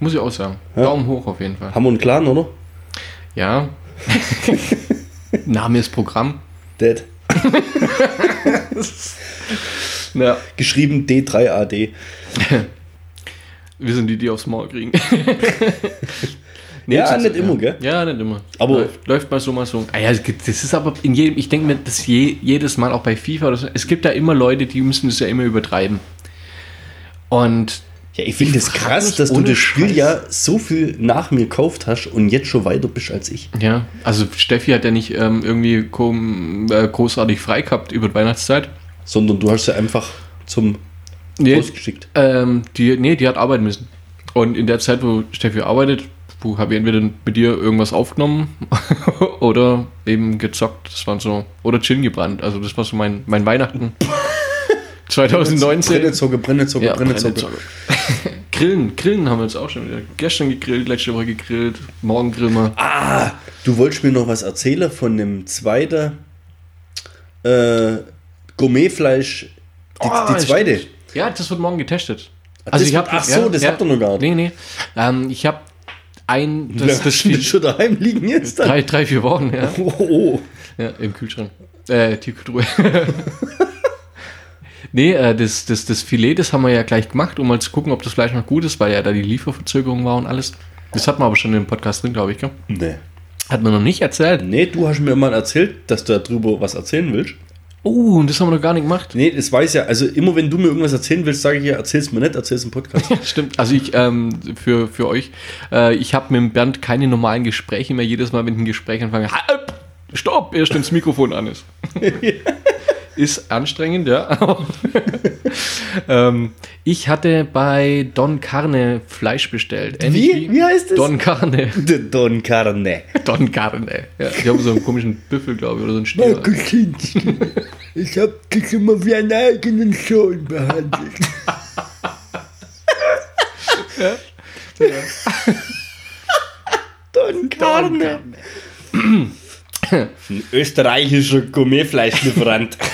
B: Muss ich auch sagen.
A: Ja.
B: Daumen hoch auf jeden Fall.
A: Haben wir einen Clan, oder?
B: Ja. Name ist Programm.
A: Dead.
B: Ja.
A: Geschrieben D3AD.
B: Wir sind die, die aufs Maul kriegen.
A: Ja,
B: das-
A: nicht immer, gell?
B: Ja, nicht immer.
A: Aber-
B: läuft, läuft mal so, mal so. Ah ja, es gibt- das ist aber in jedem, ich denke mir, das je, jedes Mal auch bei FIFA oder so, es gibt da immer Leute, die müssen das ja immer übertreiben. Und
A: Ja, ich finde es
B: frag
A: krass, dass du das Spiel
B: Scheiß.
A: ja so viel nach mir gekauft hast und jetzt schon weiter bist als ich.
B: ja, also Steffi hat ja nicht ähm, irgendwie kom, äh, großartig frei gehabt über die Weihnachtszeit.
A: Sondern du hast sie einfach zum
B: Nee,
A: Postgeschickt.
B: ähm, die, nee, die hat arbeiten müssen. Und in der Zeit, wo Steffi arbeitet, habe ich entweder mit dir irgendwas aufgenommen oder eben gezockt. Das waren so, oder Gin gebrannt. Also das war so mein, mein Weihnachten 2019.
A: Brennezocke, Brennezocke,
B: Ja,
A: Brennezocke.
B: Grillen, Grillen haben wir jetzt auch schon wieder. Gestern gegrillt, letzte Woche gegrillt, morgen grillen wir.
A: Ah, du wolltest mir noch was erzählen von dem zweiten äh, Gourmetfleisch. Die,
B: Ah,
A: die zweite.
B: stimmt. Ja, das wird morgen getestet.
A: das wird- ach so, das habt ihr noch gar nicht.
B: Nee, nee. Ähm, ich habe ein,
A: Das,
B: das,
A: Filet schon daheim liegen jetzt dann.
B: drei, drei, vier Wochen, ja.
A: Oh, oh.
B: Ja, im Kühlschrank. Äh, Tiefkühltruhe. nee, äh, das, das, das Filet, das haben wir ja gleich gemacht, um mal zu gucken, ob das Fleisch noch gut ist, weil ja da die Lieferverzögerung war und alles. Das hat man aber schon im Podcast drin, glaube ich, gell?
A: Nee.
B: Hat man noch nicht erzählt.
A: Nee, du hast mir mal erzählt, dass du darüber was erzählen willst.
B: Oh, und das haben wir noch gar nicht gemacht.
A: Nee, das weiß ja. Also immer wenn du mir irgendwas erzählen willst, sage ich ja, erzähl's mir nicht, erzähl's im Podcast.
B: Stimmt. Also ich, ähm, für, für euch, äh, ich habe mit dem Bernd keine normalen Gespräche mehr. Jedes Mal, wenn ich ein Gespräch anfange, halt, stopp, erst wenn das Mikrofon an ist. ist anstrengend, ja. ähm, ich hatte bei Don Carne Fleisch bestellt. Ähnlich
A: Wie? Wie heißt es?
B: Don Carne.
A: Der Don Carne.
B: Don Carne. Ja, ich habe so einen komischen Büffel, glaube ich, oder so einen Stier.
A: Ich hab dich immer wie einen eigenen Sohn behandelt. Don Carne. Ein österreichischer Gourmetfleischlieferant.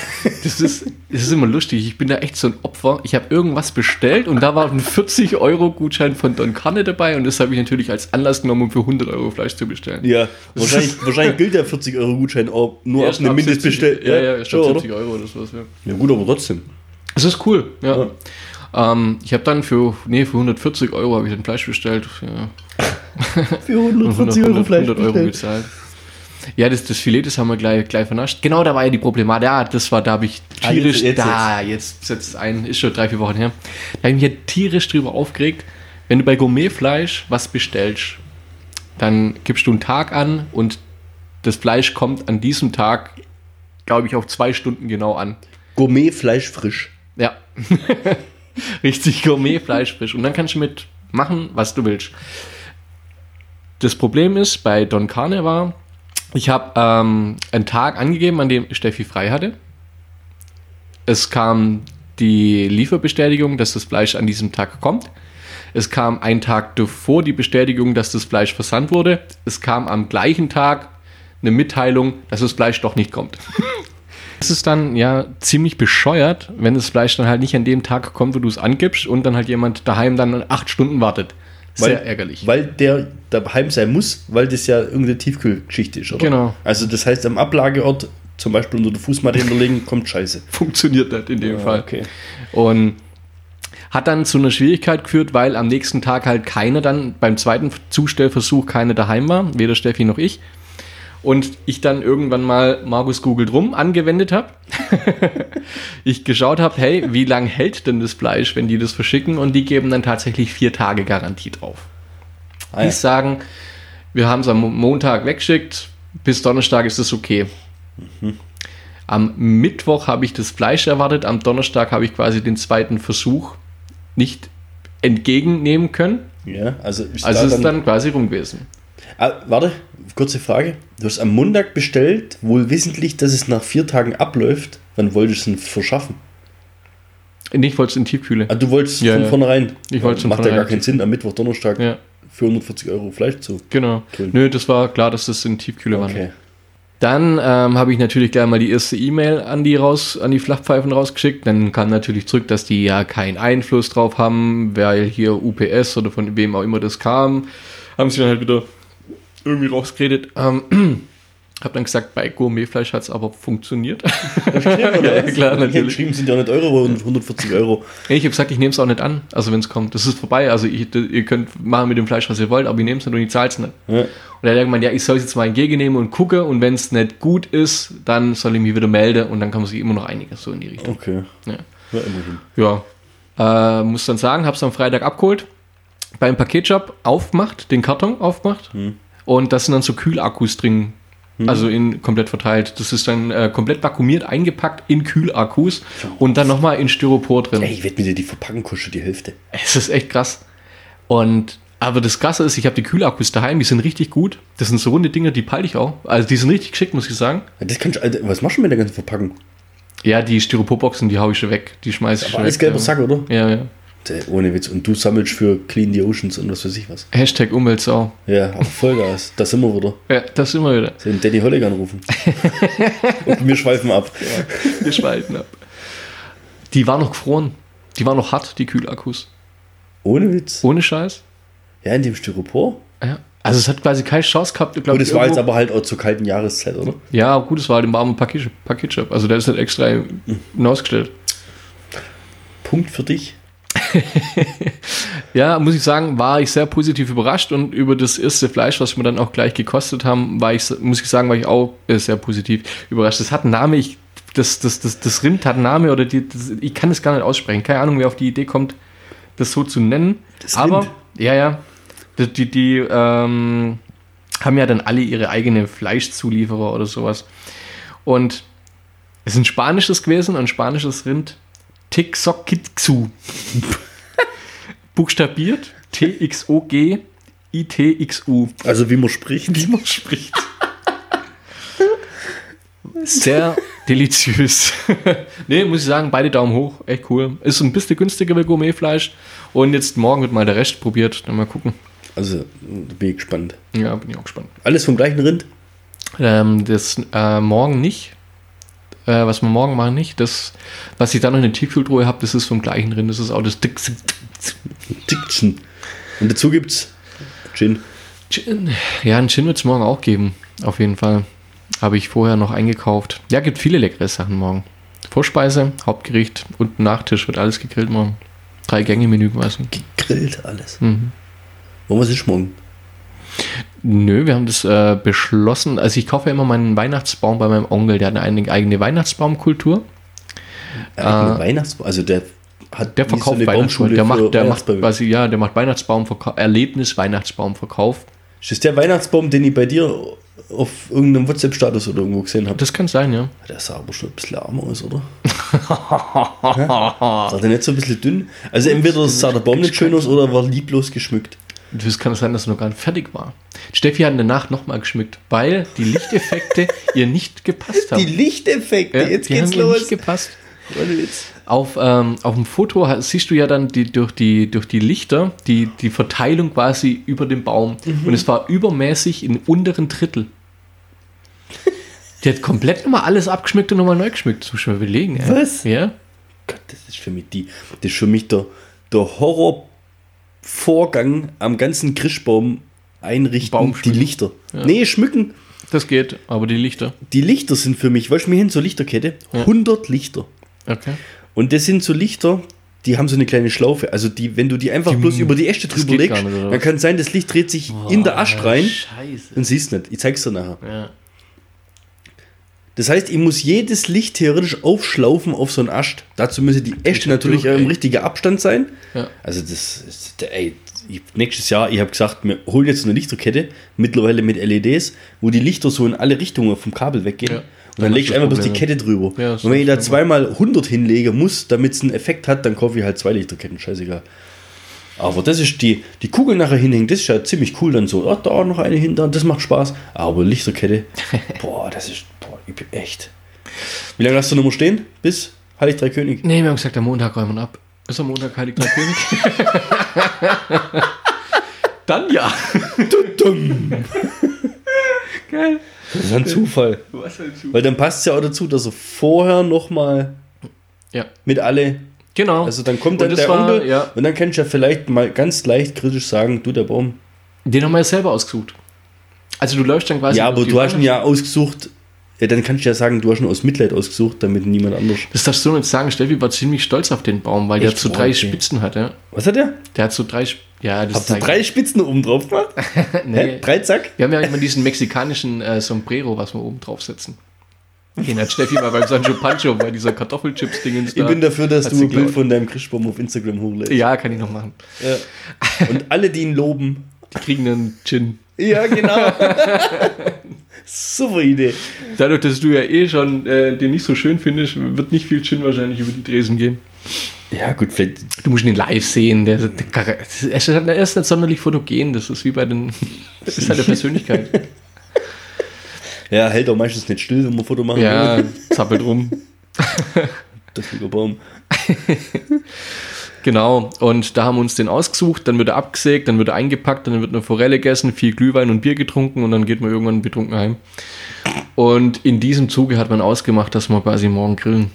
B: Das ist, das ist immer lustig. Ich bin da echt so ein Opfer. Ich habe irgendwas bestellt und da war ein 40 Euro Gutschein von Don Carne dabei und das habe ich natürlich als Anlass genommen, um für 100 Euro Fleisch zu bestellen.
A: Ja, wahrscheinlich, wahrscheinlich gilt der 40 Euro Gutschein auch nur
B: Erst
A: auf eine
B: ab 70
A: Mindestbestellung.
B: Ja, ja,
A: schon,
B: statt
A: oder?
B: 70 Euro oder sowas. Ja.
A: Ja gut, aber trotzdem.
B: Das ist cool, ja. Ähm, ich habe dann für, nee, für 140 Euro habe ich dann Fleisch bestellt. Ja.
A: Für
B: Und
A: 140 Euro Fleisch
B: 100 Euro
A: bestellt.
B: gezahlt. Ja, das, das Filet, das haben wir gleich, gleich vernascht. Genau, da war ja die Problematik. Ja, das war, da habe ich
A: Ah,
B: tierisch,
A: jetzt- jetzt-
B: da, jetzt setzt ein, ist schon drei, vier Wochen her. Da habe ich mich ja tierisch drüber aufgeregt, wenn du bei Gourmetfleisch was bestellst, dann gibst du einen Tag an und das Fleisch kommt an diesem Tag, glaube ich, auf zwei Stunden genau an.
A: Gourmetfleisch frisch.
B: Ja. Richtig Gourmetfleisch frisch. Und dann kannst du mit machen, was du willst. Das Problem ist, bei Don Carne war, ich habe ähm, einen Tag angegeben, an dem Steffi frei hatte. Es kam die Lieferbestätigung, dass das Fleisch an diesem Tag kommt. Es kam einen Tag davor die Bestätigung, dass das Fleisch versandt wurde. Es kam am gleichen Tag eine Mitteilung, dass das Fleisch doch nicht kommt. Es ist dann ja ziemlich bescheuert, wenn das Fleisch dann halt nicht an dem Tag kommt, wo du es angibst und dann halt jemand daheim dann acht Stunden wartet. Sehr
A: Weil-
B: ärgerlich.
A: Weil der daheim sein muss, weil das ja irgendeine Tiefkühlgeschichte ist, oder?
B: Genau.
A: Also das heißt, am Ablageort, zum Beispiel unter der Fußmatte hinterlegen, kommt Scheiße.
B: Funktioniert nicht in dem Fall.
A: okay.
B: Und hat dann zu einer Schwierigkeit geführt, weil am nächsten Tag halt keiner dann beim zweiten Zustellversuch keine daheim war, weder Steffi noch ich. Und ich dann irgendwann mal Markus Google drum angewendet habe. ich geschaut habe, hey, wie lange hält denn das Fleisch, wenn die das verschicken? Und die geben dann tatsächlich vier Tage Garantie drauf.
A: Ah, ja.
B: Die sagen, wir haben es am Mo- Montag weggeschickt, bis Donnerstag ist es okay. Am Mittwoch habe ich das Fleisch erwartet, am Donnerstag habe ich quasi den zweiten Versuch nicht entgegennehmen können.
A: Ja, also ist
B: Also ist es dann quasi rum gewesen.
A: Ah, warte, kurze Frage. Du hast am Montag bestellt, wohl wissentlich, dass es nach vier Tagen abläuft. Wann wolltest du es denn verschaffen?
B: Ich wollte es in Tiefkühle.
A: Ah, du wolltest
B: Ja,
A: von
B: ja.
A: vornherein.
B: Ich wollte
A: Macht ja gar keinen Sinn, am Mittwoch, Donnerstag
B: Ja,
A: für 140 Euro Fleisch zu.
B: genau.
A: Cool.
B: Nö, das war klar, dass das in Tiefkühle war.
A: Okay.
B: Dann ähm, habe ich natürlich gleich mal die erste E-Mail an die raus, an die Flachpfeifen rausgeschickt. Dann kam natürlich zurück, dass die ja keinen Einfluss drauf haben, weil hier UPS oder von wem auch immer das kam, haben sie dann halt wieder irgendwie rausgeredet. Ähm, habe dann gesagt, bei Gourmetfleisch hat es aber funktioniert.
A: ja,
B: klar,
A: Ich hab
B: natürlich.
A: geschrieben, sind ja nicht Euro, aber 140 Euro.
B: ich habe gesagt, ich nehme es auch nicht an, also wenn es kommt. Das ist vorbei. Also ich, ihr könnt machen mit dem Fleisch, was ihr wollt, aber ich nehme es nicht und ich zahle es nicht.
A: Ja.
B: Und er hat gemeint, ja, ich soll es jetzt mal entgegennehmen und gucke und wenn es nicht gut ist, dann soll ich mich wieder melden und dann kann man sich immer noch einigen, so in die Richtung.
A: Okay.
B: Ja.
A: Ja, immerhin.
B: Ja. Äh, muss dann sagen, habe es am Freitag abgeholt, beim Paketshop aufgemacht, den Karton aufgemacht und da sind dann so Kühlakkus drin, also in komplett verteilt. Das ist dann äh, komplett vakuumiert, eingepackt in Kühlakkus und dann nochmal in Styropor drin.
A: Ey, ich wette mit dir, die Verpackung kostet die Hälfte.
B: Es ist echt krass. Und aber das Krasse ist, ich habe die Kühlakkus daheim, die sind richtig gut. Das sind so runde Dinger, die peile ich auch. Also die sind richtig geschickt, muss ich sagen.
A: Das kannst, Alter, was machst du mit der ganzen Verpackung?
B: Ja, die Styroporboxen, die hau ich schon weg. Die schmeiße ich
A: Aber
B: schon
A: alles
B: weg.
A: gelber
B: ja.
A: Sack, oder?
B: Ja, ja.
A: Ohne Witz. Und du sammelst für Clean the Oceans und was weiß ich was.
B: Hashtag Umweltsau.
A: Ja, Vollgas. Da sind wir wieder.
B: Ja, das sind wir wieder.
A: Den Danny Hollig anrufen. und wir schweifen ab.
B: Gespalten ab. Die waren noch gefroren. Die waren noch hart, die Kühlakkus.
A: Ohne Witz.
B: Ohne Scheiß.
A: Ja, in dem Styropor.
B: Ja. Also es hat quasi keine Chance gehabt, glaube
A: Gut, es war jetzt aber halt auch zur kalten Jahreszeit, oder?
B: Ja, gut, es war halt im warmen Paketshop. Also der ist nicht extra hinausgestellt.
A: Punkt für dich.
B: Ja, muss ich sagen, war ich sehr positiv überrascht und über das erste Fleisch, was wir dann auch gleich gekostet haben, war ich, muss ich sagen, war ich auch äh, sehr positiv überrascht. Das hat einen Namen, ich, das, das, das, das Rind hat einen Namen oder die, das, ich kann es gar nicht aussprechen. Keine Ahnung, wer auf die Idee kommt, das so zu nennen.
A: Das
B: Aber,
A: Rind?
B: ja, ja, die, die, die ähm, haben ja dann alle ihre eigene Fleischzulieferer oder sowas. Und es ist ein spanisches gewesen, ein spanisches Rind. Tixokitsu. Buchstabiert. T-X-O-G-I-T-X-U.
A: Also wie man spricht.
B: Wie man spricht. Sehr deliziös. nee, muss ich sagen, beide Daumen hoch. Echt cool. Ist ein bisschen günstiger wie Gourmetfleisch. Und jetzt morgen wird mal der Rest probiert. Dann mal gucken.
A: Also bin ich gespannt.
B: Ja, bin ich auch gespannt.
A: Alles vom gleichen Rind?
B: Ähm, das äh, morgen nicht. Äh, was wir morgen machen, nicht. Das, was ich dann noch in der Tiefkühltruhe habe, das ist vom gleichen Rind. Das ist auch das Dix
A: Diction. Und dazu gibt's Gin.
B: Gin. Ja, einen Gin wird es morgen auch geben. Auf jeden Fall. Habe ich vorher noch eingekauft. Ja, gibt viele leckere Sachen morgen. Vorspeise, Hauptgericht und Nachtisch wird alles gegrillt morgen. Drei Gänge Menü quasi.
A: Gegrillt alles.
B: Mhm.
A: Wo was ist morgen?
B: Nö, wir haben das äh, beschlossen. Also ich kaufe ja immer meinen Weihnachtsbaum bei meinem Onkel. Der hat eine eigene Weihnachtsbaumkultur.
A: Eigene Weihnachtsbaum. Also der hat.
B: Der
A: so
B: verkauft
A: eine
B: Weihnachtsbaum. Der macht, der macht quasi, ja, der macht Weihnachtsbaum Erlebnis Weihnachtsbaumverkauf.
A: Ist das der Weihnachtsbaum, den ich bei dir auf irgendeinem WhatsApp-Status oder irgendwo gesehen habe?
B: Das kann sein, ja.
A: Der sah aber schon ein bisschen arm aus, oder? Sah der nicht so ein bisschen dünn? Also entweder sah der Baum nicht schön aus oder war lieblos geschmückt.
B: Das kann sein, dass er noch gar nicht fertig war. Steffi hat Nacht nochmal geschmückt, weil die Lichteffekte ihr nicht gepasst haben.
A: Die Lichteffekte,
B: Ja,
A: jetzt
B: die
A: geht's
B: haben ihr
A: los.
B: nicht gepasst. Auf, ähm, auf dem Foto siehst du ja dann die, durch, die, durch die Lichter die, die Verteilung quasi über dem Baum.
A: Mhm.
B: Und es war übermäßig im unteren Drittel. Die hat komplett nochmal alles abgeschmückt und nochmal neu geschmückt. Das muss ich mal überlegen. Ey.
A: Was?
B: Ja.
A: Gott, das ist für mich die, das ist für mich der, der Horrorvorgang am ganzen Christbaum einrichten,
B: Baum
A: die. Lichter. Nee, schmücken.
B: Das geht, aber die Lichter.
A: Die Lichter sind für mich, weißt du, mir hin zur Lichterkette, 100 Lichter.
B: Okay.
A: Und das sind so Lichter, die haben so eine kleine Schlaufe. Also die, wenn du die einfach bloß über die Äste drüber legst,
B: nicht,
A: dann kann sein, das Licht dreht sich in der Ast rein
B: Scheiße.
A: und siehst nicht. Ich zeig's dir nachher.
B: Ja.
A: Das heißt, ich muss jedes Licht theoretisch aufschlaufen auf so einen Ast. Dazu müssen die Äste natürlich
B: durch,
A: im richtigen Abstand sein.
B: Ja.
A: Also das ist, ey, nächstes Jahr, ich habe gesagt, wir holen jetzt eine Lichterkette, mittlerweile mit LEDs, wo die Lichter so in alle Richtungen vom Kabel weggehen.
B: Ja.
A: Und
B: Dann
A: dann ich
B: du
A: einfach bloß die. Kette drüber.
B: Ja,
A: und wenn ich da zweimal 100 hinlegen muss, damit es einen Effekt hat, dann kaufe ich halt zwei Lichterketten, scheißegal. Aber das ist die, die Kugel nachher hinhängen, das ist ja ziemlich cool dann so. Ah, da noch eine hin, da, das macht Spaß. Aber Lichterkette, boah, das ist, echt. Wie lange hast du noch mal stehen? Bis Heilig Drei König?
B: Nee, wir haben gesagt, am Montag räumen wir ab. Ist am Montag Heilig Drei König? Dann ja. Geil.
A: Das ist ein Zufall.
B: Was ein Zufall.
A: Weil dann passt es ja auch dazu, dass er vorher noch mal
B: Ja,
A: mit alle,
B: genau.
A: also dann kommt
B: Und
A: dann der
B: war-
A: Onkel
B: ja.
A: und dann kannst du ja vielleicht mal ganz leicht kritisch sagen, du der Baum.
B: Den haben wir ja selber ausgesucht. Also du läufst dann quasi.
A: ja, aber du hast ihn ja ausgesucht, ja, dann kannst du ja sagen, du hast ihn aus Mitleid ausgesucht, damit niemand anders.
B: Das darfst du nicht sagen. Steffi war ziemlich stolz auf den Baum, weil der
A: Echt?
B: so drei
A: okay.
B: Spitzen hat. Ja.
A: Was hat der?
B: Der hat so drei. Sp- Ja, das
A: Habt ihr drei Spitzen oben drauf gemacht?
B: Nee.
A: Hä? Drei Zack?
B: Wir haben ja immer diesen mexikanischen äh, Sombrero, was wir oben draufsetzen. Den hat Steffi mal beim Sancho Pancho bei dieser Kartoffelchips-Dingens
A: Ich bin dafür, dass du ein Bild von deinem Christbaum auf Instagram hochlädst.
B: Ja, kann ich noch machen.
A: Ja. Und alle, die ihn loben.
B: Die kriegen einen Gin.
A: Ja, genau. Super Idee.
B: Dadurch, dass du ja eh schon äh, den nicht so schön findest, wird nicht viel Gin wahrscheinlich über die Dresen gehen.
A: Ja, gut, vielleicht.
B: Du musst ihn live sehen. Der, der, er ist er ist nicht sonderlich fotogen. Das ist wie bei den. Das ist halt eine Persönlichkeit.
A: Ja, hält auch meistens nicht still, wenn man ein Foto machen
B: ja,
A: will.
B: zappelt rum.
A: Der Fliegerbaum.
B: Genau, und da haben wir uns den ausgesucht, dann wird er abgesägt, dann wird er eingepackt, dann wird eine Forelle gegessen, viel Glühwein und Bier getrunken und dann geht man irgendwann betrunken heim. Und in diesem Zuge hat man ausgemacht, dass wir quasi morgen grillen.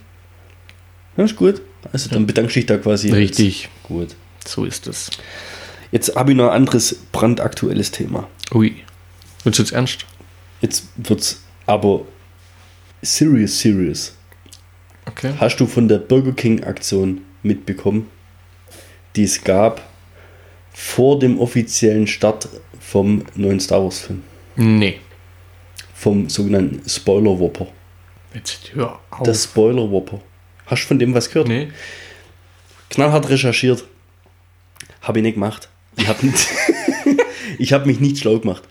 A: Ja, ist gut. Also dann bedankst du dich da quasi.
B: Richtig,
A: Gut.
B: so ist es.
A: Jetzt habe ich noch ein anderes brandaktuelles Thema.
B: Ui. Wird's jetzt ernst?
A: Jetzt wird's aber serious, serious.
B: Okay.
A: Hast du von der Burger King Aktion mitbekommen, die es gab vor dem offiziellen Start vom neuen Star Wars Film?
B: Nee.
A: Vom sogenannten Spoiler Whopper.
B: Jetzt hör auf.
A: Der Spoiler Whopper. Hast du von dem was gehört?
B: nee.
A: Knallhart recherchiert. Habe ich nicht gemacht. Ich habe hab mich nicht schlau gemacht.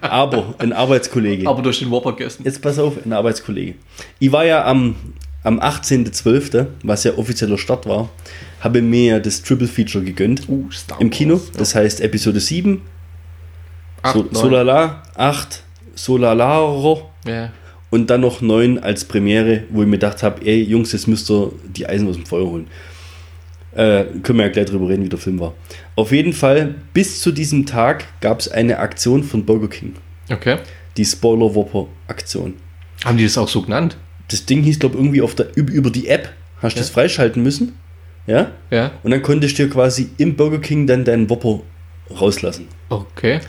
A: Aber ein Arbeitskollege.
B: Aber durch den Whopper gegessen.
A: Jetzt pass auf, ein Arbeitskollege. Ich war ja am, am 18.12., was ja offizieller Start war, habe mir ja das Triple Feature gegönnt
B: Uh,
A: im Kino.
B: Wars,
A: Das heißt Episode 7,
B: Acht,
A: so. Solala, 8, Solalaro
B: Ja.
A: und dann noch 9 als Premiere, wo ich mir gedacht habe, ey Jungs, jetzt müsst ihr die Eisen aus dem Feuer holen. Äh, können wir ja gleich drüber reden, wie der Film war. Auf jeden Fall, bis zu diesem Tag gab es eine Aktion von Burger King.
B: Okay.
A: Die Spoiler Whopper Aktion.
B: Haben die das auch so genannt?
A: Das Ding hieß, glaube ich, irgendwie auf der, über, die App. Hast du
B: Ja.
A: das freischalten müssen? Ja?
B: Ja.
A: Und dann konntest du dir quasi im Burger King dann deinen Whopper rauslassen.
B: Okay.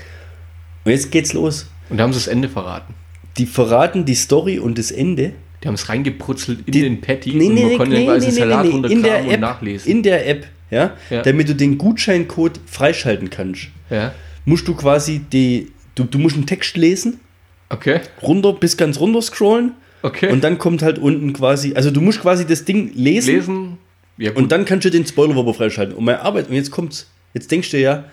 A: Und jetzt geht's los.
B: Und da haben sie das Ende verraten.
A: Die verraten die Story und das Ende.
B: Die haben es reingebrutzelt in
A: Die-
B: den Patty
A: Nee,
B: und
A: nee,
B: man
A: nee,
B: konnte
A: nee,
B: quasi
A: nee,
B: Salat
A: nee, in der
B: runterkramen und
A: App,
B: nachlesen.
A: in der App, ja,
B: Ja.
A: damit du den Gutscheincode freischalten kannst,
B: ja.
A: musst du quasi die, du, du musst einen Text lesen,
B: Okay.
A: runter bis ganz runter scrollen
B: Okay.
A: und dann kommt halt unten quasi, also du musst quasi das Ding lesen,
B: lesen. Ja,
A: und dann kannst du den Spoiler freischalten. Und meine Arbeit, und jetzt kommt's, jetzt denkst du ja,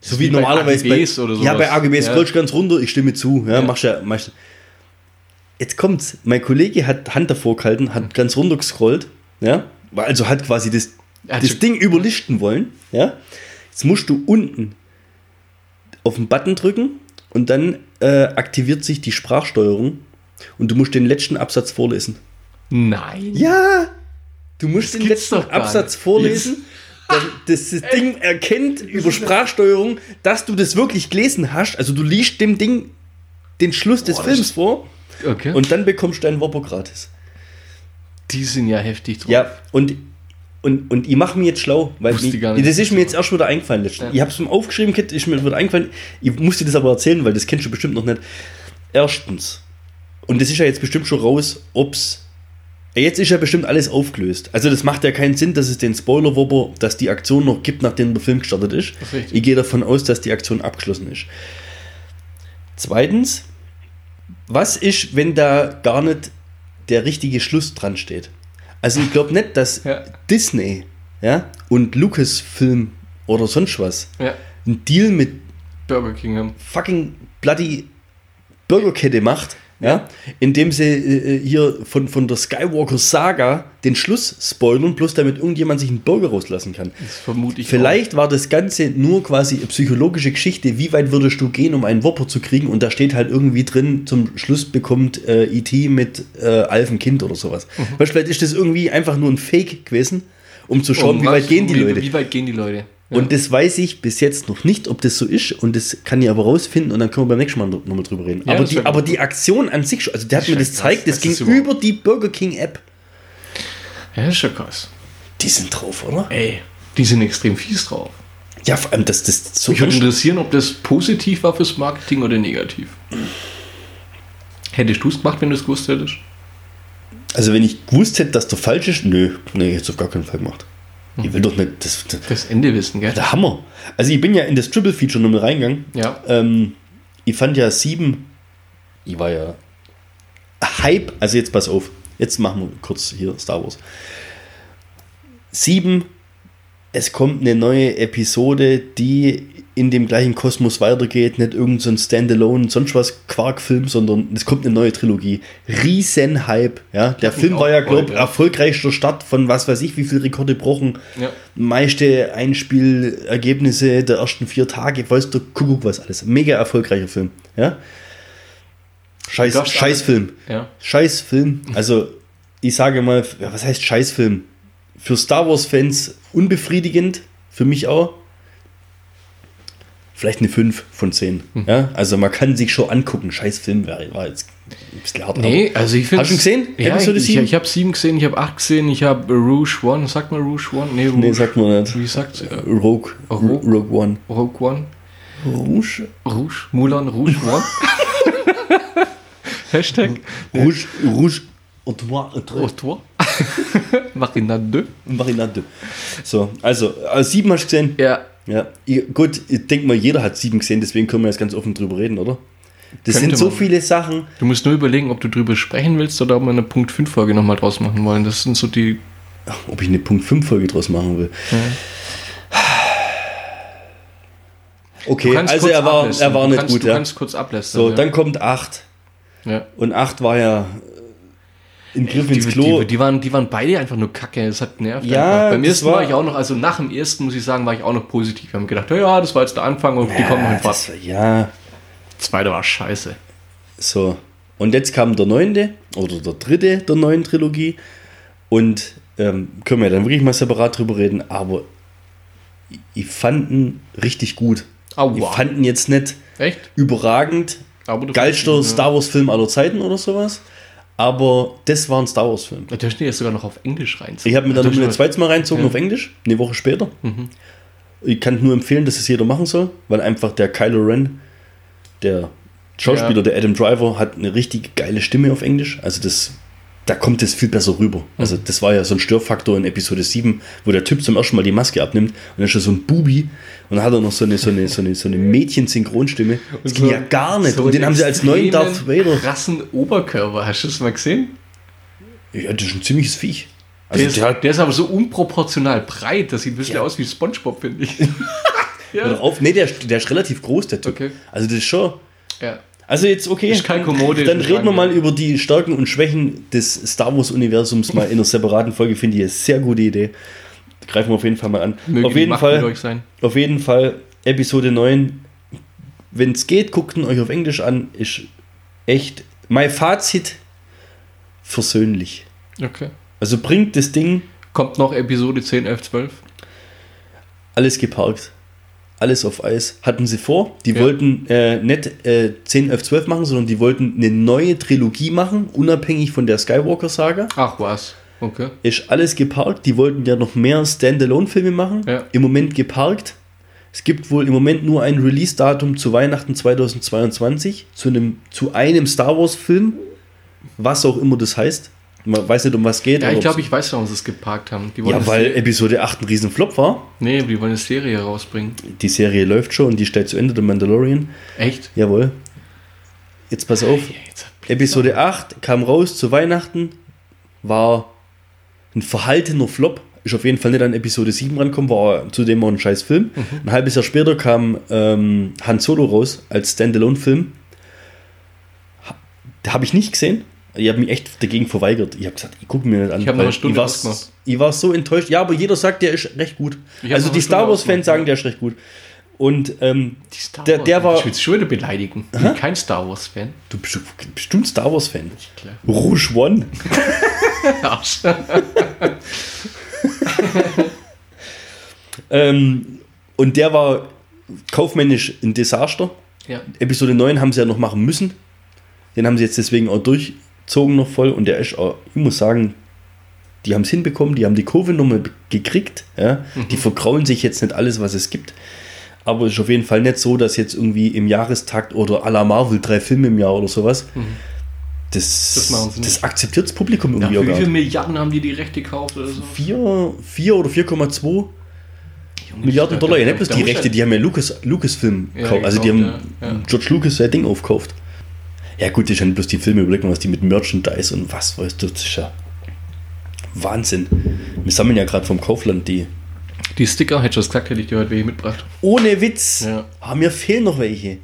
A: so wie,
B: wie bei
A: normalerweise
B: AGBs oder
A: Ja,
B: sowas.
A: bei AGB
B: Ja.
A: scrollst du ganz runter, ich stimme zu, ja,
B: Ja.
A: machst ja, machst, Jetzt kommt's, mein Kollege hat Hand davor gehalten, hat ganz runter gescrollt, ja, also hat quasi das,
B: hat
A: das Ding überlisten wollen, ja. Jetzt musst du unten auf den Button drücken und dann äh, aktiviert sich die Sprachsteuerung und du musst den letzten Absatz vorlesen.
B: Nein.
A: Ja! Du musst den
B: gibt's
A: letzten Absatz
B: nicht.
A: vorlesen. Das, das Ding erkennt über Sprachsteuerung, dass du das wirklich gelesen hast. Also du liest dem Ding den Schluss des
B: Boah, das
A: Films vor
B: Okay.
A: und dann bekommst du einen Whopper gratis.
B: die sind ja heftig drauf.
A: Ja, und, und, und ich mache mir jetzt schlau, weil ich,
B: nicht,
A: das ist mir jetzt erst wieder eingefallen. letztens.
B: Ja.
A: Ich habe es mir aufgeschrieben, Kit, ist mir wieder eingefallen. Ich musste das aber erzählen, weil das kennst du bestimmt noch nicht. Erstens, und das ist ja jetzt bestimmt schon raus, ob's. Jetzt ist ja bestimmt alles aufgelöst. Also das macht ja keinen Sinn, dass es den Spoiler-Wobber, dass die Aktion noch gibt, nachdem der Film gestartet ist.
B: Ist.
A: Ich gehe davon aus, dass die Aktion abgeschlossen ist. Zweitens, was ist, wenn da gar nicht der richtige Schluss dran steht? Also ich glaube nicht, dass
B: Ja.
A: Disney ja, und Lucasfilm oder sonst was
B: Ja.
A: einen Deal mit
B: Burger King haben.
A: fucking bloody Burgerkette macht, ja, indem sie äh, hier von, von der Skywalker Saga den Schluss spoilern, bloß damit irgendjemand sich einen Burger rauslassen kann.
B: Das vermute ich
A: Vielleicht war das Ganze nur quasi eine psychologische Geschichte, wie weit würdest du gehen, um einen Whopper zu kriegen und da steht halt irgendwie drin, zum Schluss bekommt äh, E.T. mit äh, Alphen Kind oder sowas. Du, vielleicht ist das irgendwie einfach nur ein Fake gewesen, um zu
B: auch.
A: schauen,
B: Um
A: wie weit gehen die Leute.
B: Wie weit gehen die Leute? Ja.
A: Und das weiß ich bis jetzt noch nicht, ob das so ist. Und das kann ich aber rausfinden und dann können wir beim nächsten Mal nochmal drüber reden.
B: Ja,
A: aber,
B: das
A: die, aber die Aktion an sich, schon- also der hat
B: Das
A: mir das gezeigt, das
B: das
A: ging über die Burger King App.
B: ja, ist schon krass.
A: Die sind drauf, oder?
B: Ey, die sind extrem fies drauf.
A: Ja, vor allem, das, das so
B: Mich würde interessieren, ob das positiv war fürs Marketing oder negativ. Hättest du es gemacht, wenn du es gewusst hättest?
A: Also wenn ich gewusst hätte, dass der falsch ist, nö, nee, hätte es auf gar keinen Fall gemacht. Ich will doch nicht, das, das,
B: Das Ende wissen, gell?
A: der Hammer. Also ich bin ja in das Triple Feature nochmal reingegangen.
B: Ja.
A: Ähm, ich fand ja sieben, ich war ja Hype, also jetzt pass auf, jetzt machen wir kurz hier Star Wars. Sieben, es kommt eine neue Episode, die in dem gleichen Kosmos weitergeht, nicht irgendein so ein Standalone, sonst was Quarkfilm, sondern es kommt eine neue Trilogie. Riesen Hype, ja. Der Film war ja, glaube
B: ja.
A: erfolgreichster Start von was weiß ich, wie viele Rekorde gebrochen.
B: Ja.
A: Meiste Einspielergebnisse der ersten vier Tage, weißt du, Kuckuck was alles. Mega erfolgreicher Film, ja. Scheiß, Scheißfilm.
B: Ja.
A: Scheißfilm. Also, ich sage mal, was heißt Scheißfilm? Für Star Wars-Fans unbefriedigend, für mich auch. Vielleicht eine 5 von 10. Ja? Also man kann sich schon angucken. Scheißfilm war, war jetzt Ein bisschen hart.
B: Nee, also ich finde.
A: Hast du ihn gesehen?
B: Ja, ich, ich, ich habe sieben gesehen, ich habe acht gesehen, ich habe Rouge One. Sagt man Rouge One? Nee, Rouge.
A: Nee, sagt man nicht.
B: Wie sagt äh,
A: Rogue.
B: Rogue?
A: Rogue One.
B: Rogue One?
A: Rouge?
B: Rouge? Mulan Rouge One? Hashtag
A: Rouge. Rouge. Und Noir. und Trois.
B: Autor. Marinade.
A: Marinade. So, also, äh, sieben hast du gesehen?
B: Ja.
A: Ja. Gut, ich denke mal, jeder hat sieben gesehen, deswegen können wir jetzt ganz offen drüber reden, oder? Das
B: Könnte
A: sind so
B: man.
A: viele Sachen.
B: Du musst nur überlegen, ob du drüber sprechen willst oder ob wir eine Punkt 5 Folge nochmal draus machen wollen. Das sind so die.
A: Ob ich eine Punkt 5 Folge draus machen will. Okay,
B: Du kannst
A: also er war, er war
B: Du
A: nicht
B: kannst,
A: gut,
B: Du
A: ja.
B: kannst kurz ablästern.
A: So,
B: ja.
A: dann kommt 8.
B: Ja.
A: Und 8 war ja im Griff
B: Die,
A: ins Klo.
B: die, die, waren, die waren beide einfach nur kacke. Es hat nervt.
A: Ja,
B: einfach. Beim
A: das
B: ersten
A: war-
B: war ich auch noch, also nach dem ersten muss ich sagen, war ich auch noch positiv. Wir haben gedacht, ja, ja, das war jetzt der Anfang und die kommen noch in
A: ja,
B: Fahrt.
A: das, ja,
B: Zweite war scheiße.
A: so. Und jetzt kam der neunte oder der dritte der neuen Trilogie. Und ähm, können wir dann wirklich mal separat drüber reden. Aber ich, ich fand ihn richtig gut.
B: Aua.
A: Ich fand ihn jetzt nicht
B: Echt?
A: überragend.
B: Aber du
A: Geilster
B: ihn,
A: Star Wars Film aller Zeiten oder sowas. Aber das war ein Star Wars Film.
B: Ja. Der steht jetzt sogar noch auf Englisch rein.
A: Ich habe mir dann
B: Ja,
A: noch ein zweites Mal reinzogen
B: Ja.
A: auf Englisch, eine Woche später.
B: Mhm.
A: Ich kann nur empfehlen, dass es jeder machen soll, weil einfach der Kylo Ren, der Schauspieler,
B: Ja.
A: der Adam Driver, hat eine richtig geile Stimme auf Englisch. Also das, da kommt es viel besser rüber.
B: Mhm.
A: Also das war ja so ein Störfaktor in Episode 7, wo der Typ zum ersten Mal die Maske abnimmt und dann ist er so ein Bubi und dann hat er noch so eine, so eine, so eine, so eine Mädchen-Synchronstimme. Das ging ja gar nicht.
B: so
A: und den haben sie als neuen Darth Vader.
B: krassen Oberkörper. Hast du das mal gesehen?
A: Ja, das ist ein ziemliches Viech. Also
B: Der, ist,
A: der
B: der ist aber so unproportional breit. Das sieht ein bisschen
A: Ja.
B: aus wie Spongebob, finde ich. Ja.
A: auf. Nee, der, ist- der ist relativ groß, der Typ.
B: Okay.
A: Also das ist schon.
B: ja.
A: Also jetzt okay.
B: Ist kein Kommode,
A: Dann reden wir mal über die Stärken und Schwächen des Star Wars Universums mal in einer separaten Folge. Finde ich eine sehr gute Idee. Greifen wir auf jeden Fall mal an.
B: Möge
A: auf jeden Fall.
B: euch sein.
A: Auf jeden Fall Episode 9. Wenn es geht, guckt ihn euch auf Englisch an. Ist echt mein Fazit versöhnlich.
B: Okay.
A: Also bringt das Ding
B: Kommt noch Episode 10, 11, 12.
A: alles geparkt. Alles auf Eis. Hatten sie vor. Die
B: Ja.
A: wollten äh, nicht äh, 10, 11, 12 machen, sondern die wollten eine neue Trilogie machen, unabhängig von der Skywalker-Saga.
B: Ach was. Okay.
A: Ist alles geparkt. Die wollten ja noch mehr Standalone-Filme machen.
B: Ja.
A: Im Moment geparkt. Es gibt wohl im Moment nur ein Release-Datum zu Weihnachten 2022 zu einem, zu einem Star Wars-Film, was auch immer das heißt. Man weiß nicht, um was geht.
B: Ja, ich glaube, ich weiß, warum sie es geparkt haben.
A: Ja, weil Episode 8 ein riesen Flop war.
B: Nee, die wollen eine Serie rausbringen.
A: Die Serie läuft schon und die steht zu Ende, der Mandalorian.
B: Echt?
A: Jawohl. Jetzt pass auf.
B: Jetzt
A: Episode 8 kam raus zu Weihnachten, war ein verhaltener Flop. Ist auf jeden Fall nicht an Episode 7 rankommen, war zudem auch ein scheiß Film. Ein halbes Jahr später kam ähm, Han Solo raus als Standalone-Film. Ha- Da habe ich nicht gesehen. Ich habe mich echt dagegen verweigert. Ich habe gesagt, ich gucke mir nicht an.
B: Ich hab noch
A: weil
B: eine Stunde
A: ich, war, ich war so enttäuscht. Ja, aber jeder sagt, der ist recht gut. Also die Star Wars-Fans sagen, der ist recht gut. Und ähm, der, der war.
B: Ich will schon wieder beleidigen. Ich bin kein Star Wars-Fan.
A: Du bist bestimmt Star Wars-Fan. Rouge One.
B: Arsch.
A: Ähm, und der war kaufmännisch ein Desaster.
B: ja.
A: Episode 9 haben sie ja noch machen müssen. Den haben sie jetzt deswegen auch durchzogen noch voll. Und der ist auch, ich muss sagen, die haben es hinbekommen, die haben die Kurve nochmal gekriegt. Ja? Die verkraulen sich jetzt nicht alles, was es gibt. Aber es ist auf jeden Fall nicht so, dass jetzt irgendwie im Jahrestakt oder à la Marvel drei Filme im Jahr oder sowas. Das,
B: Das
A: das
B: nicht.
A: akzeptiert das Publikum
B: Ja,
A: irgendwie
B: für
A: auch
B: wie viele. Milliarden haben die die Rechte gekauft oder so?
A: 4, 4 oder 4,2
B: Junge,
A: Milliarden Dollar. Ja, nicht bloß die Rechte,
B: ja-
A: die haben ja Lucas, Lucasfilm
B: Ja,
A: gekauft. Also die haben
B: gekauft, ja, ja.
A: George Lucas sein Ding aufgekauft. Ja gut, ich habe bloß die Filme überlegt, was die mit Merchandise und was weißt du, das ist ja Wahnsinn. Wir sammeln ja gerade vom Kaufland die.
B: Die Sticker, hätte ich das gesagt, hätte ich dir heute welche mitgebracht.
A: Ohne Witz.
B: Ja.
A: Ah, mir fehlen noch welche.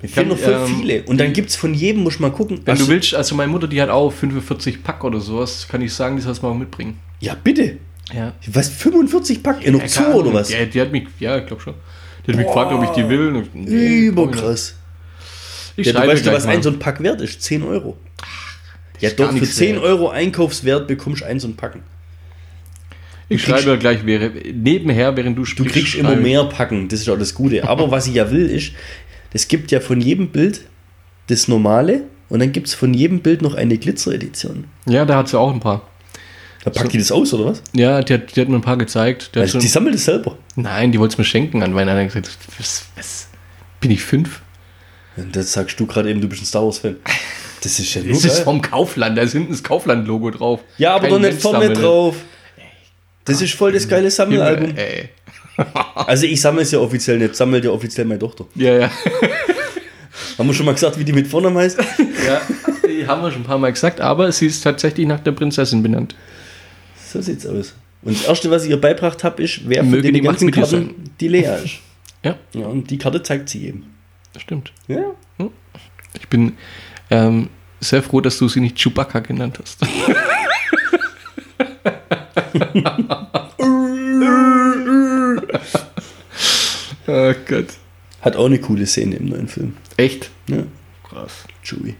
A: Mir fehlen
B: kann,
A: noch voll
B: ähm,
A: viele. Und dann gibt es von jedem, muss ich mal gucken.
B: Wenn
A: was-
B: du willst, also meine Mutter, die hat auch 45 Pack oder sowas, kann ich sagen, die soll es mal mitbringen.
A: Ja, bitte.
B: Ja.
A: Was, 45 Pack? In noch zu oder was?
B: Ja, die hat mich, ja, ich glaube schon. Die hat mich gefragt, ob ich die will. Nee,
A: Überkrass.
B: Ich
A: Ja, du weißt ja, was
B: mal.
A: ein so ein Pack wert ist? 10 Euro. Ja,
B: ist gar
A: doch, für
B: nichts
A: 10
B: wert.
A: Euro Einkaufswert bekommst du ein so ein Packen.
B: Ich
A: kriegst-
B: schreibe gleich wäre, nebenher, während du
A: Du
B: sprichst.
A: kriegst immer mehr Packen, das ist auch das Gute. Aber was ich ja will, ist, es gibt ja von jedem Bild das normale und dann gibt es von jedem Bild noch eine Glitzer-Edition.
B: Ja, da hat sie auch ein paar.
A: Da packt die das aus, oder was?
B: Ja, die hat, die hat mir ein paar gezeigt. Die
A: Also die sammelt es selber.
B: Nein, die wollte es mir schenken an Weihnachten. Hat gesagt, was, was? Bin ich fünf?
A: Das sagst du gerade eben, du bist ein Star Wars-Fan. Das ist ja nur
B: Das ist vom Kaufland, da ist hinten das Kaufland-Logo drauf.
A: Ja, aber
B: Kein
A: doch nicht vorne drauf. Das ist voll das geile Sammelalbum.
B: Ey.
A: Also ich sammle es ja offiziell nicht, sammelt ja offiziell meine Tochter.
B: Ja, ja.
A: Haben wir schon mal gesagt, wie die mit Vornamen heißt?
B: ja. Die haben wir schon ein paar Mal gesagt, aber sie ist tatsächlich nach der Prinzessin benannt.
A: So sieht's aus. Und das Erste, was ich ihr beibracht habe, ist, wer von
B: Möge
A: den
B: die
A: ganzen Karten die Lea ist.
B: Ja,
A: Ja, und die Karte zeigt sie eben.
B: Das stimmt.
A: Ja.
B: Ich bin ähm, sehr froh, dass du sie nicht Chewbacca genannt hast. oh Gott.
A: Hat auch eine coole Szene im neuen Film.
B: Echt?
A: Ja.
B: Krass.
A: Chewie.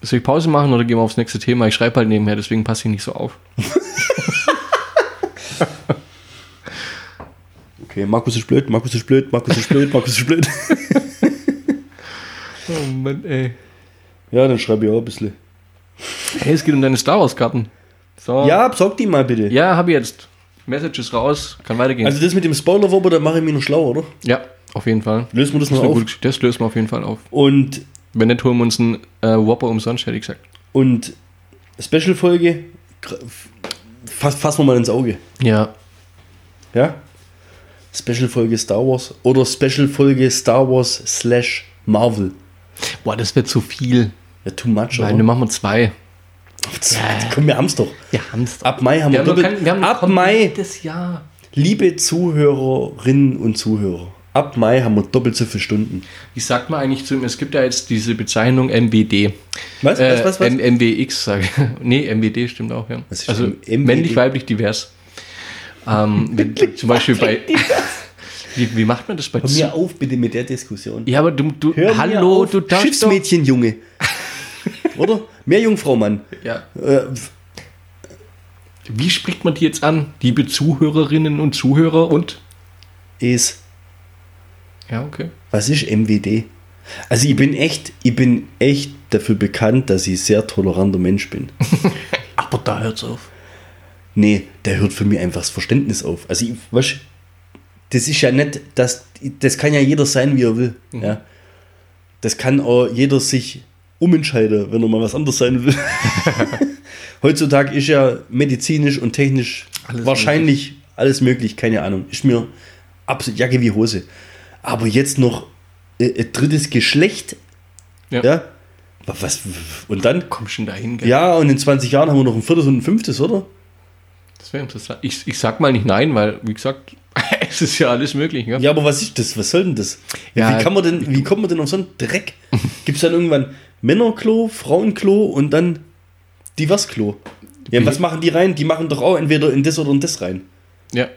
B: Soll ich Pause machen oder gehen wir aufs nächste Thema? Ich schreibe halt nebenher, deswegen passe ich nicht so auf.
A: Okay, Markus ist blöd, Markus ist blöd, Markus ist blöd, Markus ist blöd.
B: Oh Mann, ey.
A: Ja, dann schreibe ich auch ein bisschen.
B: Hey, es geht um deine Star Wars-Karten. So.
A: Ja, besorg die mal bitte.
B: Ja, habe ich jetzt. Message ist raus, kann weitergehen.
A: Also das mit dem Spoiler-Wobber, da mache ich mich noch schlau, oder?
B: ja, auf jeden Fall.
A: Lösen wir das
B: Das,
A: noch auf.
B: gute Geschichte. das lösen wir auf jeden Fall auf.
A: Und,
B: Wenn nicht, holen wir uns einen äh, Whopper umsonst, hätte ich gesagt.
A: und Special-Folge, fass, fassen wir mal ins Auge.
B: Ja.
A: Ja? Special-Folge Star Wars oder Special-Folge Star Wars slash Marvel.
B: Boah, das wird zu viel.
A: Ja, too much,
B: Nein,
A: oder?
B: wir machen wir zwei.
A: Komm, wir haben's doch.
B: Wir haben es
A: Ab Mai haben wir,
B: wir haben,
A: doppelt.
B: kein, wir haben
A: ab Mai,
B: komplettes Jahr.
A: liebe Zuhörerinnen und Zuhörer, ab Mai haben wir doppelt so viele Stunden.
B: Wie sagt man eigentlich zu ihm? Es gibt ja jetzt diese Bezeichnung MWD.
A: Was,
B: Äh,
A: was, was, was?
B: MWX, sage ich. Nee, MWD stimmt auch, ja. Also männlich, weiblich, divers. Ähm, zum Beispiel bei. Wie, wie macht man das bei
A: Hör mir auf bitte mit der Diskussion.
B: Ja, aber du, du
A: Hör
B: hallo, du darfst doch.
A: Schiffsmädchen, Junge. Oder? Mehr Jungfrau, Mann.
B: Ja.
A: Äh,
B: Wie spricht man die jetzt an? Liebe Zuhörerinnen und Zuhörer und?
A: ist,
B: Ja, okay.
A: was ist MWD? Also ich bin echt, ich bin echt dafür bekannt, dass ich sehr toleranter Mensch bin.
B: Aber da hört's auf.
A: Nee, der hört für mich einfach das Verständnis auf. Also, ich, weißt, das ist ja nicht, das, das kann ja jeder sein, wie er will.
B: Mhm.
A: Ja. Das kann auch jeder sich umentscheiden, wenn er mal was anderes sein will. Heutzutage ist ja medizinisch und technisch
B: Alles
A: wahrscheinlich alles möglich, keine Ahnung. Ist mir absolut Jacke wie Hose. Aber jetzt noch äh, ein drittes Geschlecht,
B: Ja.
A: ja. Was, und dann?
B: Komm schon dahin, gell?
A: Ja, und in 20 Jahren haben wir noch ein viertes und ein fünftes, oder?
B: Das wäre interessant. Ich, ich sag mal nicht nein, weil, wie gesagt, es ist ja alles möglich. Gell?
A: Ja, aber was ist das? Was soll denn das?
B: Ja.
A: wie, kann man denn, wie kommt man denn auf so einen Dreck? Gibt es dann irgendwann Männerklo, Frauenklo und dann Diversklo? Ja, was machen die rein? Die machen doch auch entweder in das oder in das rein.
B: ja.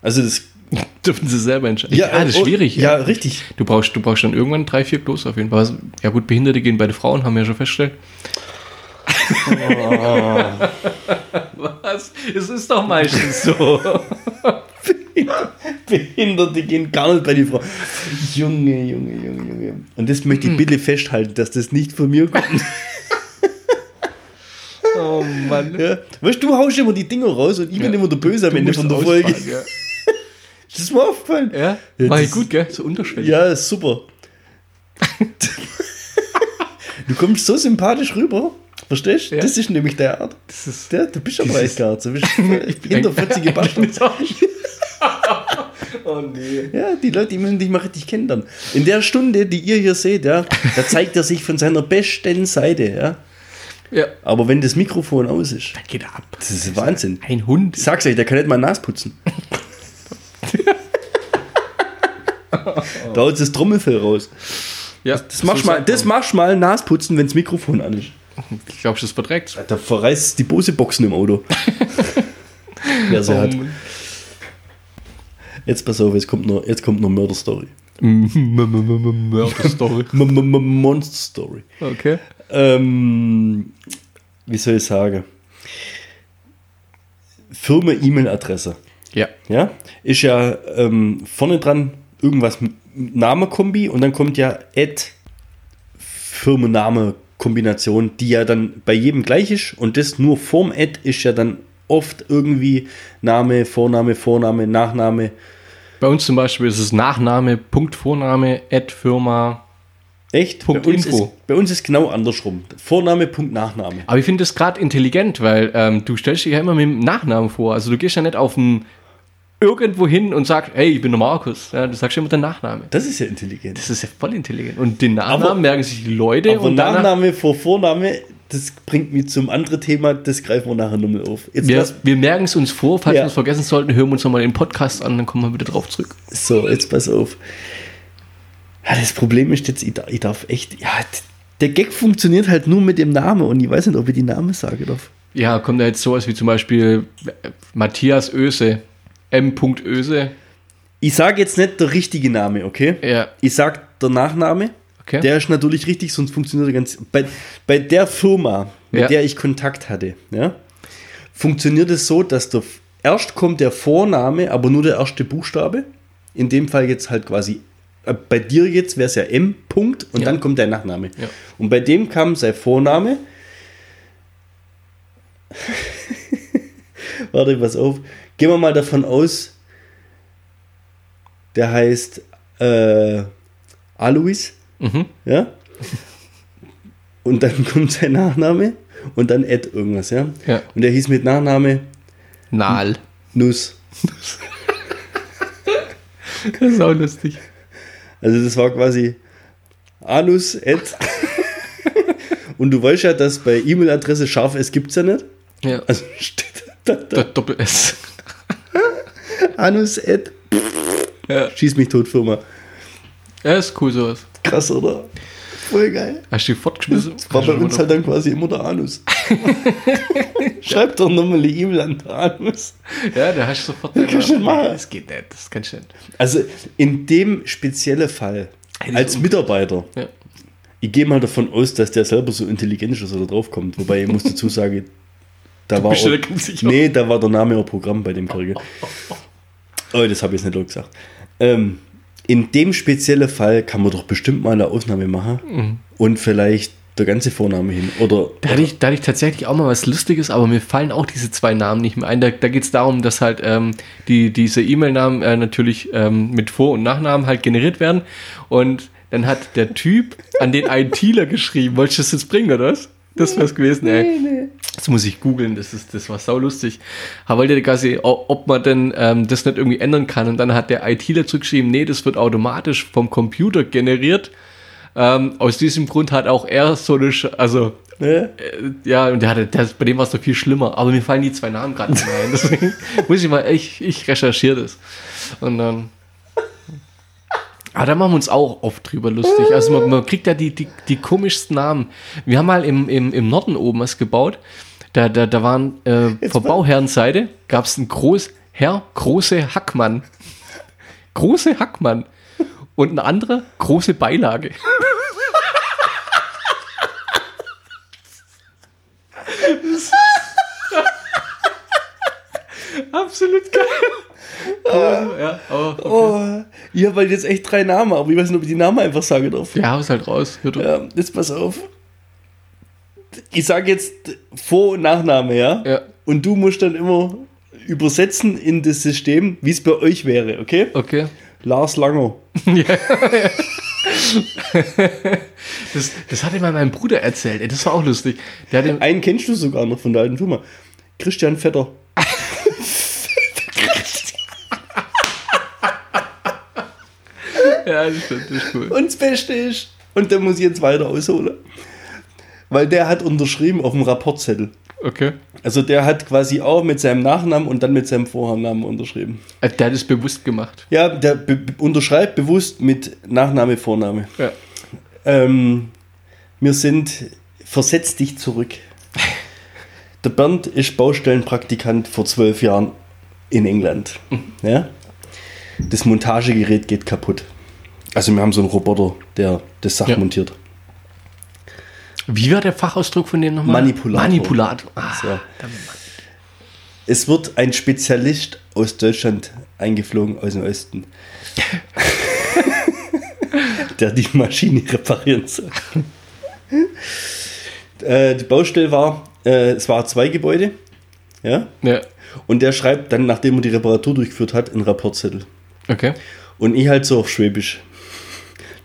A: Also das.
B: Dürfen sie selber entscheiden.
A: Ja,
B: das ist
A: oh,
B: schwierig.
A: Ja, richtig.
B: Du brauchst, du brauchst dann irgendwann drei, vier Klos auf jeden Fall. Ja gut, Behinderte gehen bei den Frauen, haben wir ja schon festgestellt. Was? Es ist doch meistens so.
A: Behinderte gehen gar nicht bei die Frau. Junge, Junge, Junge, Junge. Und das möchte
B: Hm.
A: ich bitte festhalten, dass das nicht von mir kommt.
B: Oh Mann.
A: ja. Weißt du, du haust immer die Dinger raus und ich bin
B: Ja.
A: immer der Böse am
B: Du
A: Ende von der Folge.
B: Ja,
A: Das ist mir aufgefallen.
B: ja?
A: Ja,
B: war
A: das-
B: ich gut, gell? So unterschwellig.
A: Ja, super. du kommst so sympathisch rüber. Verstehst du?
B: Ja.
A: Das ist nämlich der Art.
B: Das ist
A: Der, du bist aber nicht so. Du bist hinterfotzige Bastard.
B: oh nee.
A: Ja, die Leute, die müssen dich mal richtig kennenlernen. In der Stunde, die ihr hier seht, ja, da zeigt er sich von seiner besten Seite, ja.
B: Ja.
A: Aber wenn das Mikrofon aus ist,
B: Da geht er ab.
A: das ist Wahnsinn.
B: Ein Hund.
A: Ich sag's euch, der kann nicht mal Nas putzen. da haut das Trommelfell raus.
B: Ja,
A: Das machst mal, das machst mal Nasputzen, wenn das Mikrofon an ist.
B: Ich glaube, das verträgt.
A: Da verreißt die Bose-Boxen im Auto. Wer sie hat. Jetzt pass auf, jetzt kommt noch, jetzt kommt noch Mörder-Story.
B: Mörder-Story.
A: M- M- M- Monster-Story.
B: Okay.
A: Ähm, wie soll ich sagen? Firma-E-Mail-Adresse.
B: Ja.
A: Ja, ist ja ähm, vorne dran irgendwas mit Name-Kombi und dann kommt ja at Firmenname-Kombination, die ja dann bei jedem gleich ist und das nur vorm Ad ist ja dann oft irgendwie Name, Vorname, Vorname, Nachname.
B: Bei uns zum Beispiel ist es Nachname, Punkt Vorname, Ad Firma.
A: Echt?
B: Punkt
A: bei, uns
B: Info.
A: Ist, bei uns ist genau andersrum. Vorname, Punkt Nachname.
B: Aber ich finde das gerade intelligent, weil ähm, du stellst dich ja immer mit dem Nachnamen vor. Also du gehst ja nicht auf ein irgendwo hin und sagst, hey, ich bin der Markus. Ja, du sagst immer den Nachnamen.
A: Das ist ja intelligent.
B: Das ist ja voll intelligent. Und den Nachnamen
A: Aber-
B: merken sich die Leute
A: Aber
B: und
A: Nachname vor Vorname, das bringt mich zum anderen Thema, das greifen wir nachher nochmal auf. Jetzt
B: wir,
A: lass,
B: wir merken es uns vor, falls
A: Ja.
B: wir es vergessen sollten, hören wir uns nochmal den Podcast an, dann kommen wir wieder drauf zurück.
A: so, jetzt pass auf. Ja, das Problem ist jetzt, ich, dar- ich darf echt, ja, der Gag funktioniert halt nur mit dem Namen und ich weiß nicht, ob ich die Namen sagen darf.
B: Ja, kommt da jetzt sowas wie zum Beispiel äh, Matthias Öse, M. Öse.
A: Ich sage jetzt nicht der richtige Name, okay?
B: Ja,
A: Ich sag der Nachname.
B: okay.
A: Der ist natürlich richtig, sonst funktioniert er ganz. Bei, bei der Firma, mit
B: Ja.
A: der ich Kontakt hatte, ja, funktioniert es so, dass der, erst kommt der Vorname, aber nur der erste Buchstabe. In dem Fall jetzt halt quasi, äh, bei dir jetzt wäre es ja M. Punkt und
B: Ja.
A: dann kommt der Nachname. Und bei dem kam sein Vorname. Warte, pass auf. Gehen wir mal davon aus, der heißt äh, Alois.
B: Mhm.
A: Ja? Und dann kommt sein Nachname und dann Ed irgendwas, ja?
B: Ja.
A: Und der hieß mit Nachname
B: Nahl.
A: Nuss.
B: Das ist auch lustig.
A: Also das war quasi Anus, Ed. und du weißt ja, dass bei E-Mail-Adresse scharf S gibt es ja nicht.
B: Ja.
A: Also steht da, da
B: Der Doppel-S.
A: Anus, Ed.
B: Ja.
A: Schieß mich tot, Firma.
B: ja, ist cool sowas.
A: Krass, oder? Voll geil.
B: Hast du die fortgeschmissen?
A: War bei uns halt dann quasi immer der Anus. Schreib doch nochmal eine E-Mail an den Anus.
B: Ja, da hast du sofort.
A: kannst du machen.
B: Das geht nicht, das kannst du nicht.
A: Also in dem speziellen Fall,
B: Hätte
A: als Mitarbeiter,
B: Ja.
A: ich gehe mal davon aus, dass der selber so intelligent ist, dass er da drauf kommt. Wobei ich muss dazu sagen, da war,
B: bist dir
A: auch, nee, da war der Name auch Programm bei dem Kollege. Oh, das habe ich jetzt nicht gesagt. Ähm, in dem speziellen Fall kann man doch bestimmt mal eine Ausnahme machen
B: Mhm.
A: und vielleicht der ganze Vorname hin. Oder
B: Da hatte, ich, da hatte ich tatsächlich auch mal was Lustiges, aber mir fallen auch diese zwei Namen nicht mehr ein. Da, da geht es darum, dass halt ähm, die, diese E-Mail-Namen äh, natürlich ähm, mit Vor- und Nachnamen halt generiert werden. Und dann hat der Typ an den ITler geschrieben. Wolltest du das jetzt bringen, oder was? Das wär's gewesen, ey. Das muss ich googeln, das, ist, das war saulustig. Er wollte quasi, o- ob man denn ähm, das nicht irgendwie ändern kann. Und dann hat der ITler zurückgeschrieben, nee, das wird automatisch vom Computer generiert. Ähm, aus diesem Grund hat auch er so eine, Sch also
A: ne?
B: äh, ja, und der hatte, der, bei dem war es noch viel schlimmer. Aber mir fallen die zwei Namen gerade nicht mehr ein. Deswegen muss ich mal, ich, ich recherchiere das. Und dann. Aber da machen wir uns auch oft drüber lustig. Also man, man kriegt ja die, die, die komischsten Namen. Wir haben mal im, im, im Norden oben was gebaut. Da, da, da waren äh, von
A: mal.
B: Bauherrenseite gab es einen groß, Herr Große Hackmann. Große Hackmann. Und ein anderer große Beilage. Absolut geil. Cool, ja, aber okay.
A: Oh, ich habe halt jetzt echt drei Namen, aber ich weiß nicht, ob ich die Namen einfach sagen darf.
B: Ja, hau's halt raus. Hör.
A: Ja, jetzt pass auf. Ich sage jetzt Vor- und Nachname, ja?
B: Ja.
A: Und du musst dann immer übersetzen in das System, wie es bei euch wäre, okay?
B: Okay.
A: Lars Langer.
B: Das, das hatte mal mein Bruder erzählt. Ey, das war auch lustig. Der hatte,
A: Einen kennst du sogar noch von der alten Firma. Christian Vetter.
B: Ja, das stimmt, das ist cool.
A: Und das Beste ist, und da muss ich jetzt weiter ausholen, weil der hat unterschrieben auf dem Rapportzettel.
B: Okay.
A: Also der hat quasi auch mit seinem Nachnamen und dann mit seinem Vornamen unterschrieben.
B: Äh, Der hat es bewusst gemacht.
A: Ja, der be unterschreibt bewusst mit Nachname, Vorname.
B: Ja.
A: Ähm, wir sind versetzt dich zurück. Der Bernd ist Baustellenpraktikant vor zwölf Jahren in England. Ja? Das Montagegerät geht kaputt. Also wir haben so einen Roboter, der das Sach
B: Ja.
A: montiert.
B: Wie war der Fachausdruck von dem nochmal?
A: Manipulator.
B: Manipulator. Ah,
A: So. Es wird ein Spezialist aus Deutschland eingeflogen, aus dem Osten. der die Maschine reparieren soll. Äh, die Baustelle war, äh, es war zwei Gebäude. Ja.
B: Ja.
A: Und der schreibt dann, nachdem er die Reparatur durchgeführt hat, einen Rapportzettel.
B: Okay.
A: Und ich halt so auf Schwäbisch.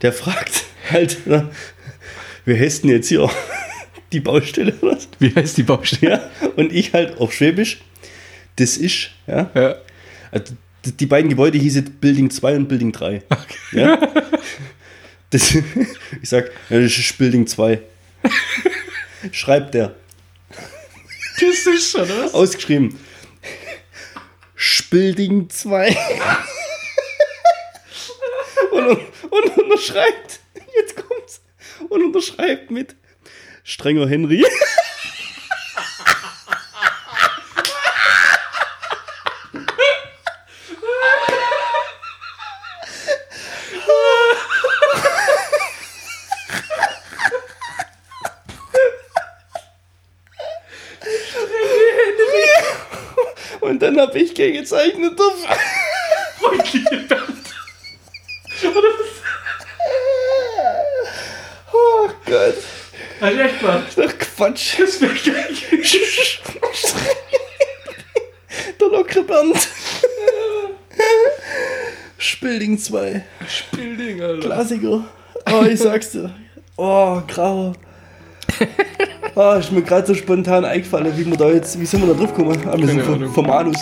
A: Der fragt halt, na, wie heißt denn jetzt hier die Baustelle? Oder? was?
B: Wie heißt die Baustelle?
A: Ja. Und ich halt auf Schwäbisch, das ist, ja.
B: Ja.
A: Also, die- beiden Gebäude hießen Building 2 und Building 3. Ja? Das, ich sag, ja, das ist Building 2. Schreibt der.
B: Das ist schon, was?
A: Ausgeschrieben. Spilding 2. und, und unterschreibt, jetzt kommt's, und unterschreibt mit strenger Henry. Und dann habe ich gegezeichnet. Oh Gott.
B: Also echt mal.
A: Ach Quatsch.
B: Das wäre.
A: Der lockere Bernd. Spilding 2.
B: Spilding, Alter.
A: Klassiker. Oh, ich sag's dir. Oh, grau. Oh, ist mir gerade so spontan eingefallen, wie wir da jetzt, wie sind wir da drauf gekommen? Ah, wir sind vom, vom Anus.